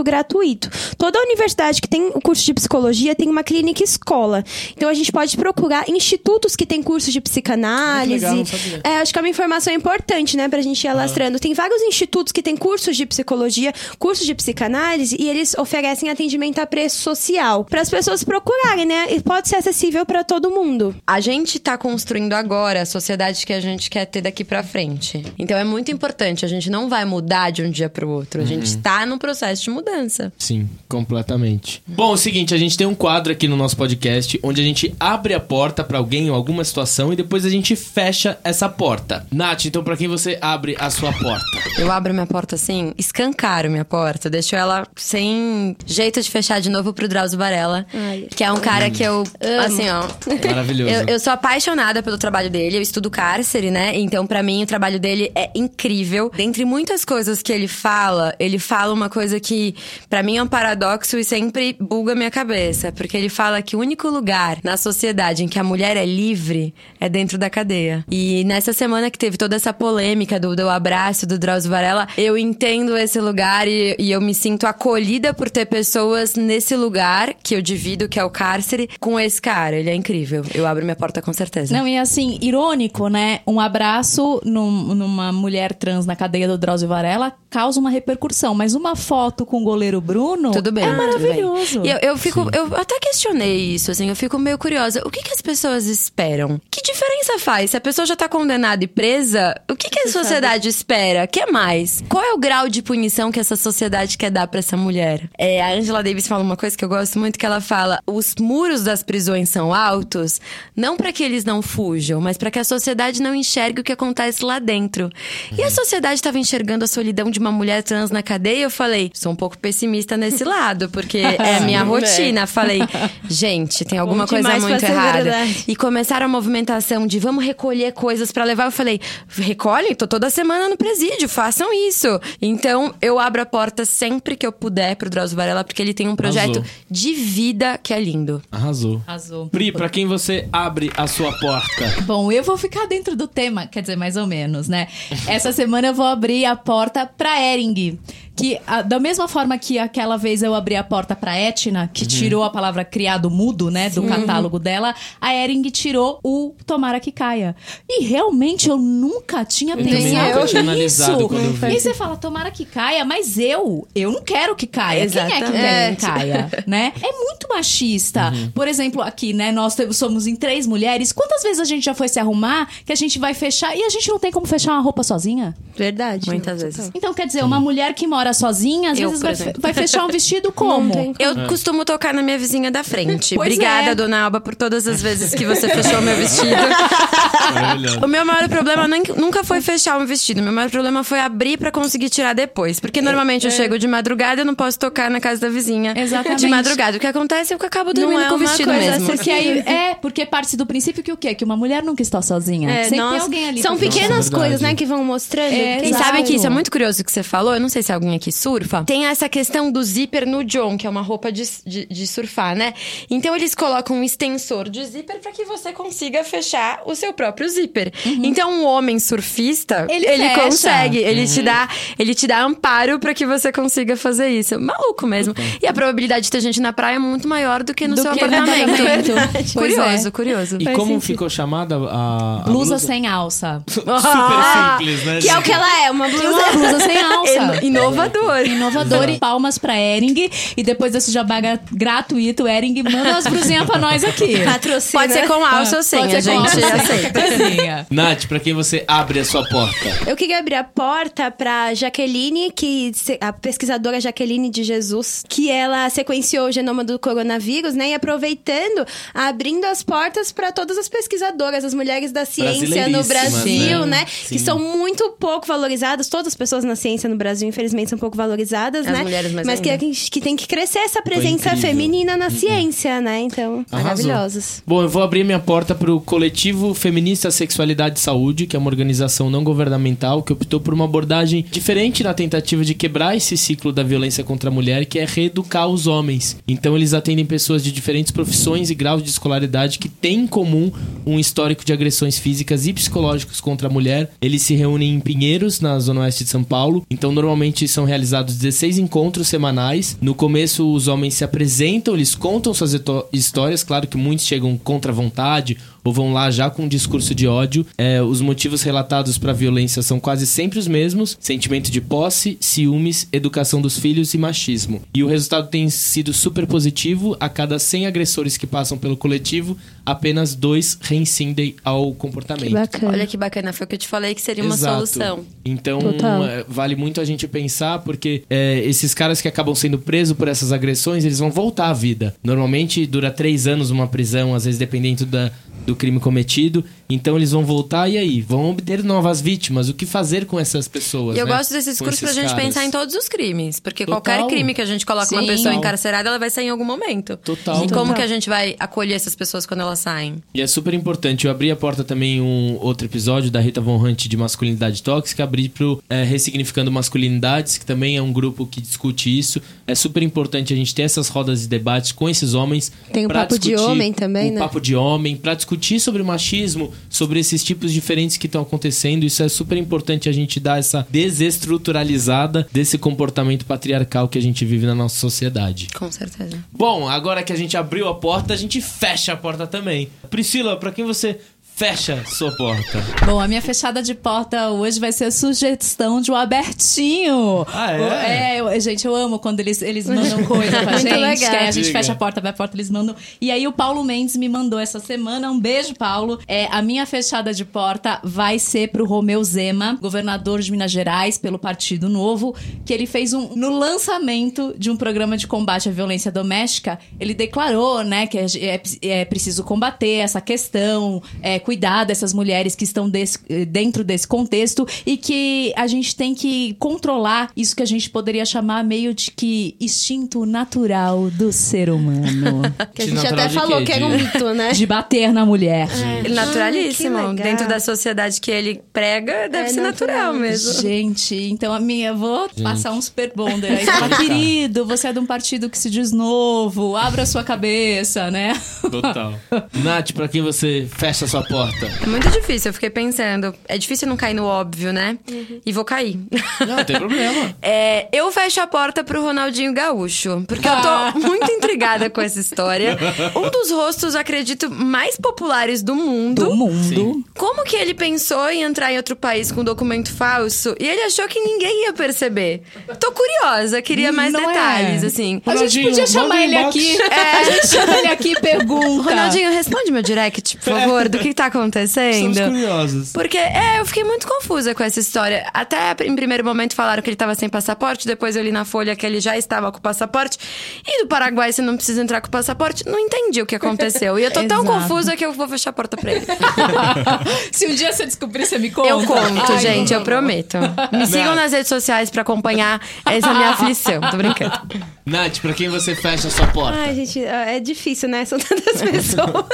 gratuito. Toda universidade que tem o curso de psicologia tem uma clínica escola. Então a gente pode procurar institutos que têm curso de psicanálise. legal. É, acho que é uma informação importante, né, pra gente ir alastrando. Tem vários institutos que têm cursos de psicologia, cursos de psicanálise, e eles oferecem atendimento a preço social. Para as pessoas procurarem, né? E pode ser acessível pra todo mundo. A gente tá construindo agora a sociedade que a gente quer ter daqui pra frente. Então é muito importante, a gente não vai mudar de um dia pro outro. A gente tá num processo de mudança. Sim, completamente. Bom, é o seguinte, a gente tem um quadro aqui no nosso podcast onde a gente abre a porta pra alguém ou alguma situação e depois a gente fecha essa porta. Nath, então pra quem você abre a sua porta? Eu abro minha porta assim, escancaro minha porta, deixo ela sem jeito de fechar de novo pro Drauzio Varela, Ai. que é um cara que eu, assim, ó. Maravilhoso. Eu, eu sou apaixonada pelo trabalho dele, eu estudo cárcere, né? Então, pra mim, o trabalho dele é incrível. Dentre muitas coisas que ele fala, ele fala uma coisa que, pra mim, é um paradoxo e sempre buga minha cabeça. Porque ele fala que o único lugar na sociedade em que a mulher é livre é dentro da cadeia. E nessa semana que teve toda essa polêmica do, do abraço do Drauzio Varela, eu entendo esse lugar e, e eu me sinto acolhida por ter pessoas nesse lugar que eu divido, que é o cárcere, com esse cara. Ele é incrível. Eu abro minha porta com certeza. Não, e assim, irônico, né? Um abraço num- numa mulher trans na cadeia do Drauzio Varela causa uma repercussão, mas uma foto com o goleiro Bruno Tudo bem. é tudo bem. maravilhoso. E eu, eu fico, eu até questionei isso, assim, eu fico meio curiosa. O que, que as pessoas esperam? Que diferença faz? Se a pessoa já tá condenada e presa, o que, que a sociedade espera? que mais? Qual é o grau de punição que essa sociedade quer dar pra essa mulher? É, a Angela Davis fala uma coisa que eu gosto muito, que ela fala: os muros das prisões são altos, não para que eles não fujam, mas para que a sociedade não enxergue o que acontece lá dentro. E a sociedade estava enxergando a solidão de uma mulher trans na cadeia, eu falei, sou um pouco pessimista nesse [LAUGHS] lado, porque é a minha rotina. Falei, gente, tem alguma Bom coisa muito errada. verdade. E começaram a movimentação de vamos recolher coisas pra levar. Eu falei, recolhem, tô toda semana no presídio, façam isso. Então, eu abro a porta sempre que eu puder pro Drauzio Varela, porque ele tem um projeto Arrasou. de vida que é lindo. Arrasou. Arrasou. Pri, pra quem você abre a sua porta? Bom, eu vou ficar dentro do tema, quer dizer, mais ou menos, né? Essa semana eu vou abrir a porta pra Ering, que a- da mesma forma que aquela vez eu abri a porta pra Etna, que tirou a palavra criado mudo, né, do catálogo dela, a Ering tirou o Tomara que caia. E realmente eu nunca tinha também pensado tinha nisso. eu vi. E você fala, tomara que caia, mas eu, eu não quero que caia. Quem é que Exatamente. quer que caia, né? É muito machista. Uhum. Por exemplo, aqui, né, nós somos em três mulheres. Quantas vezes a gente já foi se arrumar que a gente vai fechar e a gente não tem como fechar uma roupa sozinha? Verdade. Muitas vezes. Então, quer dizer, uma mulher que mora sozinha, às Eu, vezes vai, vai fechar um vestido como? Eu É. costumo tocar na minha vizinha da frente. Pois Obrigada, é. dona Alba, por todas as vezes que você fechou meu vestido. O meu maior problema nem- nunca foi fechar um vestido. Meu maior problema foi abrir pra conseguir tirar depois. Porque normalmente eu chego de madrugada e eu não posso tocar na casa da vizinha. Exatamente. De madrugada. O que acontece é que eu acabo dormindo é com o uma vestido coisa mesmo. Porque aí, é, porque parte do princípio que o quê? Que uma mulher nunca está sozinha. É, Sempre tem alguém ali. São pequenas Nossa, verdade. coisas, né, que vão mostrando. É, Quem E Exato. sabe que isso é muito curioso o que você falou? Eu não sei se alguém aqui surfa. Tem essa questão do zíper no John, que é uma roupa de, de, de surfar, né? Então eles colocam um extensor de zíper pra que você consiga fechar o seu próprio zíper. Então um homem surfista, Ele ele, consegue, ele te dá, ele te dá amparo pra que você consiga fazer isso. Maluco mesmo. E a probabilidade de ter gente na praia é muito maior do que no Do seu que apartamento. [LAUGHS] Pois curioso, é. curioso. E Faz como sentido. ficou chamada a, a Blusa sem alça. [LAUGHS] [LAUGHS] Super simples, né? Que é o que ela é, uma blusa. Uma blusa sem alça. Ino- Inovador. Inovador e palmas pra Ering. E depois desse jabá gra- gratuito, Ering, manda umas blusinhas pra nós aqui. Patrocina. Pode ser com alça ou Pode sem, a ser com gente alça, aceita. Nath, pra quem você abre a sua porta? Eu queria abrir a porta pra Jaqueline, que a pesquisadora Jaqueline de Jesus, que ela sequenciou o genoma do coronavírus, né? E aproveitando, abrindo as portas para todas as pesquisadoras, as mulheres da ciência no Brasil, né? né? Que são muito pouco valorizadas. Todas as pessoas na ciência no Brasil, infelizmente, são pouco valorizadas, As né? mulheres mais Mas que, ainda. que tem que crescer essa presença feminina na ciência, né? Então, Arrasou. maravilhosos. Bom, eu vou abrir minha porta para o coletivo Feminista Sexualidade e Saúde, que é uma organização não governamental que optou por uma abordagem diferente na tentativa de quebrar esse ciclo da violência contra a mulher, que é reeducar os homens. Então, eles atendem pessoas de diferentes profissões e graus de escolaridade que têm em comum um histórico de agressões físicas e psicológicas contra a mulher. Eles se reúnem em Pinheiros, na zona oeste de São Paulo. Então, normalmente são realizados 16 encontros semanais. No começo, os homens se apresentam, eles contam suas histórias. Claro que muitos chegam contra a vontade ou vão lá já com um discurso de ódio. É, os motivos relatados para violência são quase sempre os mesmos: sentimento de posse, ciúmes, educação dos filhos e machismo. E o resultado tem sido super positivo. A cada 100 agressores que passam pelo coletivo, apenas dois reincidem ao comportamento. Bacana. Olha que bacana, foi o que eu te falei que seria uma Exato. solução. Então, Total. é, vale muito a gente pensar, porque é, esses caras que acabam sendo presos por essas agressões, eles vão voltar à vida. Normalmente dura três anos uma prisão, às vezes dependendo da, do crime cometido. Então eles vão voltar e aí? Vão obter novas vítimas. O que fazer com essas pessoas? E eu né? gosto desse Com discurso pra gente caras. pensar em todos os crimes. Porque Total. qualquer crime que a gente coloca uma Sim. pessoa Total. encarcerada, ela vai sair em algum momento. Total. E como Total. que a gente vai acolher essas pessoas quando elas saem? E é super importante. Eu abri a porta também um outro episódio da Rita Von Hunt de masculinidade tóxica, abri pro é, Ressignificando Masculinidades, que também é um grupo que discute isso. É super importante a gente ter essas rodas de debate com esses homens. Tem o papo de homem também, o né? papo de homem, pra discutir sobre o machismo, sobre esses tipos diferentes que estão acontecendo. Isso é super importante a gente dar essa desestruturalizada desse comportamento patriarcal que a gente vive na nossa sociedade. Com certeza. Bom, agora que a gente abriu a porta, a gente fecha a porta também. Priscila, pra quem você fecha sua porta? Bom, a minha fechada de porta hoje vai ser a sugestão de um abertinho. Ah, é? É, eu- gente, eu amo quando eles, eles mandam coisa pra [LAUGHS] Muito gente. legal. Que aí a gente Diga. fecha a porta, abre a porta, eles mandam. E aí o Paulo Mendes me mandou essa semana. Um beijo, Paulo. É, a minha fechada de porta vai ser pro Romeu Zema, governador de Minas Gerais, pelo Partido Novo, que ele fez um. No lançamento de um programa de combate à violência doméstica, ele declarou, né, que é, é- é preciso combater essa questão, é, cuidar dessas mulheres que estão desse- eh, dentro desse contexto e que a gente tem que controlar isso que a gente poderia chamar meio de que instinto natural do ser humano. [LAUGHS] Que a gente até falou que era um mito, né? de bater na mulher. Naturalíssimo. Ah, que legal. Dentro da sociedade que ele prega, deve É ser natural, natural. mesmo. Gente, então a minha, eu vou passar um super bonder aí. Fala, querido, você é de um partido que se diz novo, abra sua cabeça, né? Total. Nath, pra quem você fecha sua porta? É muito difícil, eu fiquei pensando. É difícil não cair no óbvio, né? E vou cair. Não, não tem problema. [LAUGHS] É, eu fecho a porta pro Ronaldinho Gaúcho, porque eu tô muito intrigada com essa história. [LAUGHS] Um dos rostos, acredito, mais populares do mundo. Do mundo. Sim. Como que ele pensou em entrar em outro país com um documento falso e ele achou que ninguém ia perceber? Tô curiosa, queria mais Não é? detalhes, assim. A gente podia chamar ele inbox. aqui. [LAUGHS] É, a gente chama ele aqui e pergunta. Ronaldinho, responde meu direct, por favor, do que tá acontecendo. Estamos curiosos. Porque, é, eu fiquei muito confusa com essa história. Até em primeiro momento falaram que ele tava sem passaporte, depois eu li na Folha que ele já estava com o passaporte. E do Paraguai você não precisa entrar com o passaporte. Não entendi o que aconteceu. E eu tô tão [LAUGHS] confusa que eu vou fechar a porta pra ele. [LAUGHS] Se um dia você descobrir, você me conta. Eu conto, Ai, gente, eu não. prometo. Me sigam nas redes sociais pra acompanhar essa minha aflição. Tô brincando. Nath, pra quem você fecha a sua porta? Ai, gente, é difícil, né? São tantas [LAUGHS] pessoas.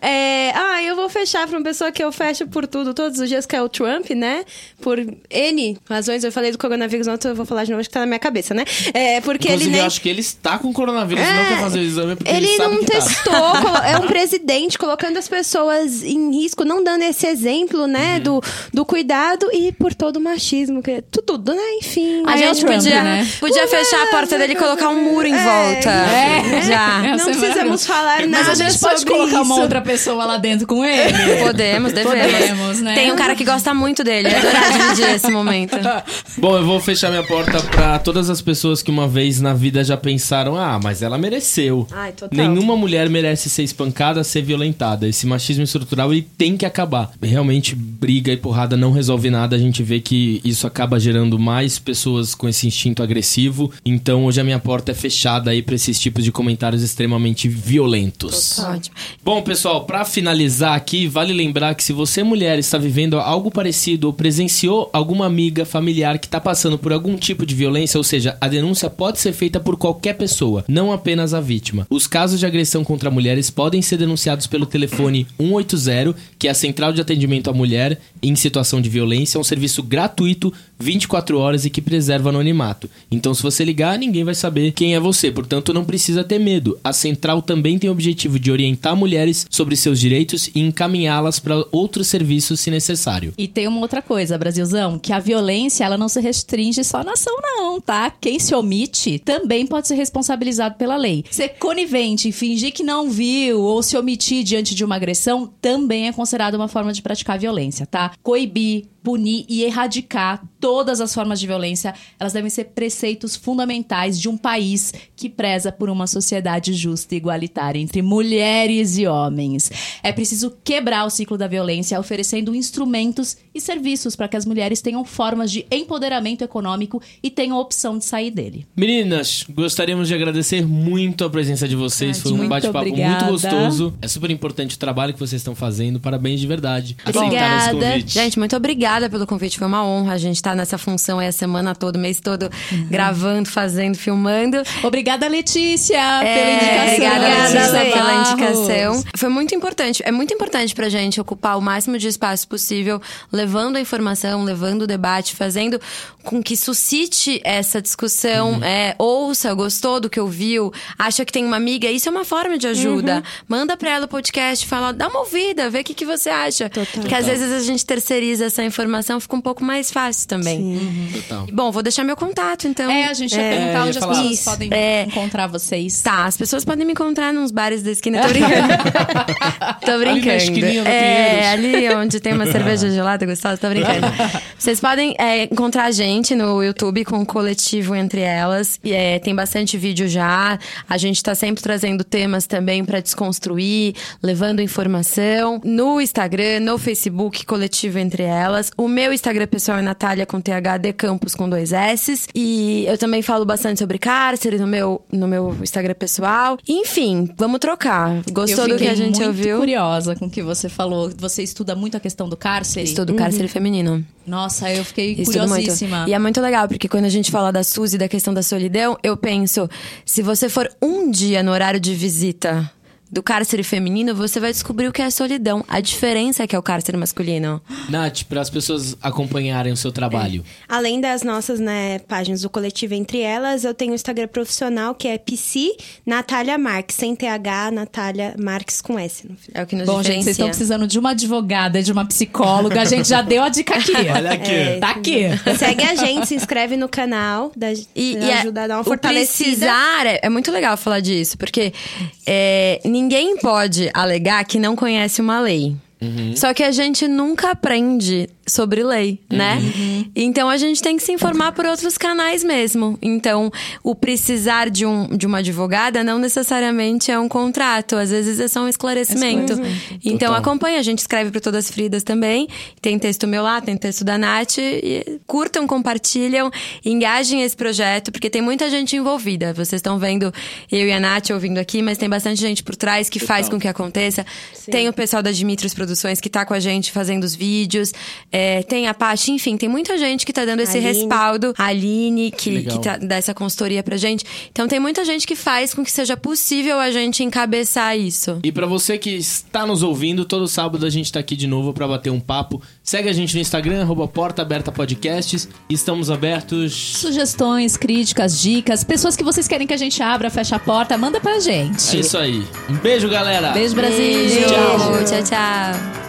É, ah, eu vou fechar pra uma pessoa que eu fecho por tudo, todos os dias, que é o Trump, né? Por N razões. Eu falei do coronavírus ontem, eu vou falar de novo, acho que tá na minha cabeça, né? É, porque Inclusive, ele nem... eu acho que ele está com coronavírus e não quer fazer o exame porque ele, Ele sabe não que tá. testou, colo- é um presidente colocando as pessoas em risco, não dando esse exemplo, Uhum. né, do, do cuidado e por todo o machismo, que tu- tudo, né, enfim. A é gente Trump, podia, né? podia fechar a porta dele e colocar um muro em volta. É. Já. É. Não é precisamos falar Mas nada a gente pode sobre colocar uma outra pessoa lá dentro com ele. [LAUGHS] Podemos, devemos. Podemos, né? Tem um cara que gosta muito dele. Eu adorar dividir esse momento. [LAUGHS] Bom, eu vou fechar minha porta pra todas as pessoas que uma vez na vida já pensaram: ah, mas ela mereceu. Ai, total. Nenhuma mulher merece ser espancada, ser violentada. Esse machismo estrutural ele tem que acabar. Realmente, briga e porrada não resolve nada. A gente vê que isso acaba gerando mais pessoas com esse instinto agressivo. Então, hoje a minha porta é fechada aí pra esses tipos de comentários extremamente violentos. Ótimo. Bom, pessoal, pra finalizar aqui, vale lembrar que se você, mulher, está vivendo algo parecido ou presenciou alguma amiga, familiar que está passando por algum tipo de violência, ou seja, a denúncia pode ser feita por qualquer pessoa, não apenas a vítima. Os casos de agressão contra mulheres podem ser denunciados pelo telefone 180, que é a Central de Atendimento à Mulher em Situação de Violência, é um serviço gratuito, 24 horas e que preserva o anonimato. Então, se você ligar, ninguém vai saber quem é você, portanto, não precisa ter medo. A Central também tem o objetivo de orientar mulheres sobre seus direitos e encaminhá-las para outros serviços se necessário. E tem uma outra coisa, Brasilzão, que a violência ela não se restringe só na ação, não, tá? Quem se omite também pode ser responsabilizado pela lei. Ser conivente, fingir que não viu ou se omitir diante de uma agressão também é considerado uma forma de praticar violência, tá? Coibir, punir e erradicar todas as formas de violência, elas devem ser preceitos fundamentais de um país que preza por uma sociedade justa e igualitária entre mulheres e homens. É preciso quebrar o ciclo da violência, oferecendo instrumentos e serviços para que as mulheres tenham formas de empoderamento econômico e tenham a opção de sair dele. Meninas, gostaríamos de agradecer muito a presença de vocês. Ai, Foi um muito bate-papo muito gostoso. É super importante o trabalho que vocês estão fazendo. Parabéns de verdade. Obrigada. esse convite. Gente, muito obrigada pelo convite. Foi uma honra a gente estar nessa função aí a semana toda, o mês todo, gravando, fazendo, filmando. Obrigada, Letícia, pela É, indicação. Obrigada, Letícia pela indicação. Foi muito importante. É muito importante pra gente ocupar o máximo de espaço possível, levando a informação, levando o debate, fazendo com que suscite essa discussão. É, ouça, gostou do que ouviu, acha que tem uma amiga. Isso é uma forma de ajuda. Manda pra ela o podcast, fala, dá uma ouvida, vê o que, que você acha. Porque às vezes a gente terceiriza essa informação, fica um pouco mais fácil também. Total. E, Bom, vou deixar meu contato, então. É, a gente ia É, perguntar eu onde ia as pessoas Isso. podem É. encontrar vocês. Tá, as pessoas podem me encontrar nos bares da esquina. Tô [LAUGHS] brincando. tô brincando. na esquininha do é, ali onde tem uma cerveja gelada gostosa, tô brincando. Vocês podem é, encontrar a gente no YouTube com o coletivo Entre Elas. E, é, tem bastante vídeo já. A gente tá sempre trazendo temas também pra desconstruir, levando informação. No Instagram, no Facebook, Coletivo Entre Elas. O meu Instagram pessoal é Natália com TH de Campos com dois S. E eu também falo bastante sobre cárcere no meu, no meu Instagram pessoal. Enfim, vamos trocar. Gostou do que a gente muito ouviu? curiosa com o que você falou. Você estuda muito a questão do cárcere? Estudo cárcere feminino. Nossa, eu fiquei Estudo curiosíssima. muito. E é muito legal, porque quando a gente fala da Suzy, da questão da solidão, eu penso, se você for um dia no horário de visita do cárcere feminino, você vai descobrir o que é solidão. A diferença é que é o cárcere masculino. Nath, para as pessoas acompanharem o seu trabalho. Além das nossas né, páginas do coletivo Entre Elas, eu tenho um Instagram profissional que é PC Natália Marques, sem TH, Natália Marques com S no final. É o que nos Bom, gente, diferencia. vocês estão precisando de uma advogada, de uma psicóloga. A gente já deu a dica aqui. [LAUGHS] Olha aqui. É, Tá aqui. Segue a gente, se inscreve no canal, da, E, e, é- ajuda a dar uma o fortalecida. precisar é, é muito legal falar disso, porque é, ninguém pode alegar que não conhece uma lei. Só que a gente nunca aprende sobre lei, né? Então a gente tem que se informar por outros canais mesmo. Então, o precisar de, um, de uma advogada não necessariamente é um contrato, às vezes é só um esclarecimento. Então Total. acompanha, a gente escreve para todas as Fridas também. Tem texto meu lá, tem texto da Nath. E curtam, compartilham, engajem esse projeto, porque tem muita gente envolvida. Vocês estão vendo eu e a Nath ouvindo aqui, mas tem bastante gente por trás que faz com que aconteça. Tem o pessoal da Dimitrios Produções que tá com a gente fazendo os vídeos. É, tem a Paty, enfim, tem muita gente que tá dando esse Aline. respaldo. A Aline, que, que tá, dá essa consultoria pra gente. Então tem muita gente que faz com que seja possível a gente encabeçar isso. E pra você que está nos ouvindo, todo sábado a gente tá aqui de novo pra bater um papo. Segue a gente no Instagram, arroba Porta Aberta Podcasts. Estamos abertos. Sugestões, críticas, dicas, pessoas que vocês querem que a gente abra, feche a porta, manda pra gente. É isso aí. Um beijo, galera. Beijo, Brasil. Beijo. Tchau. tchau. tchau.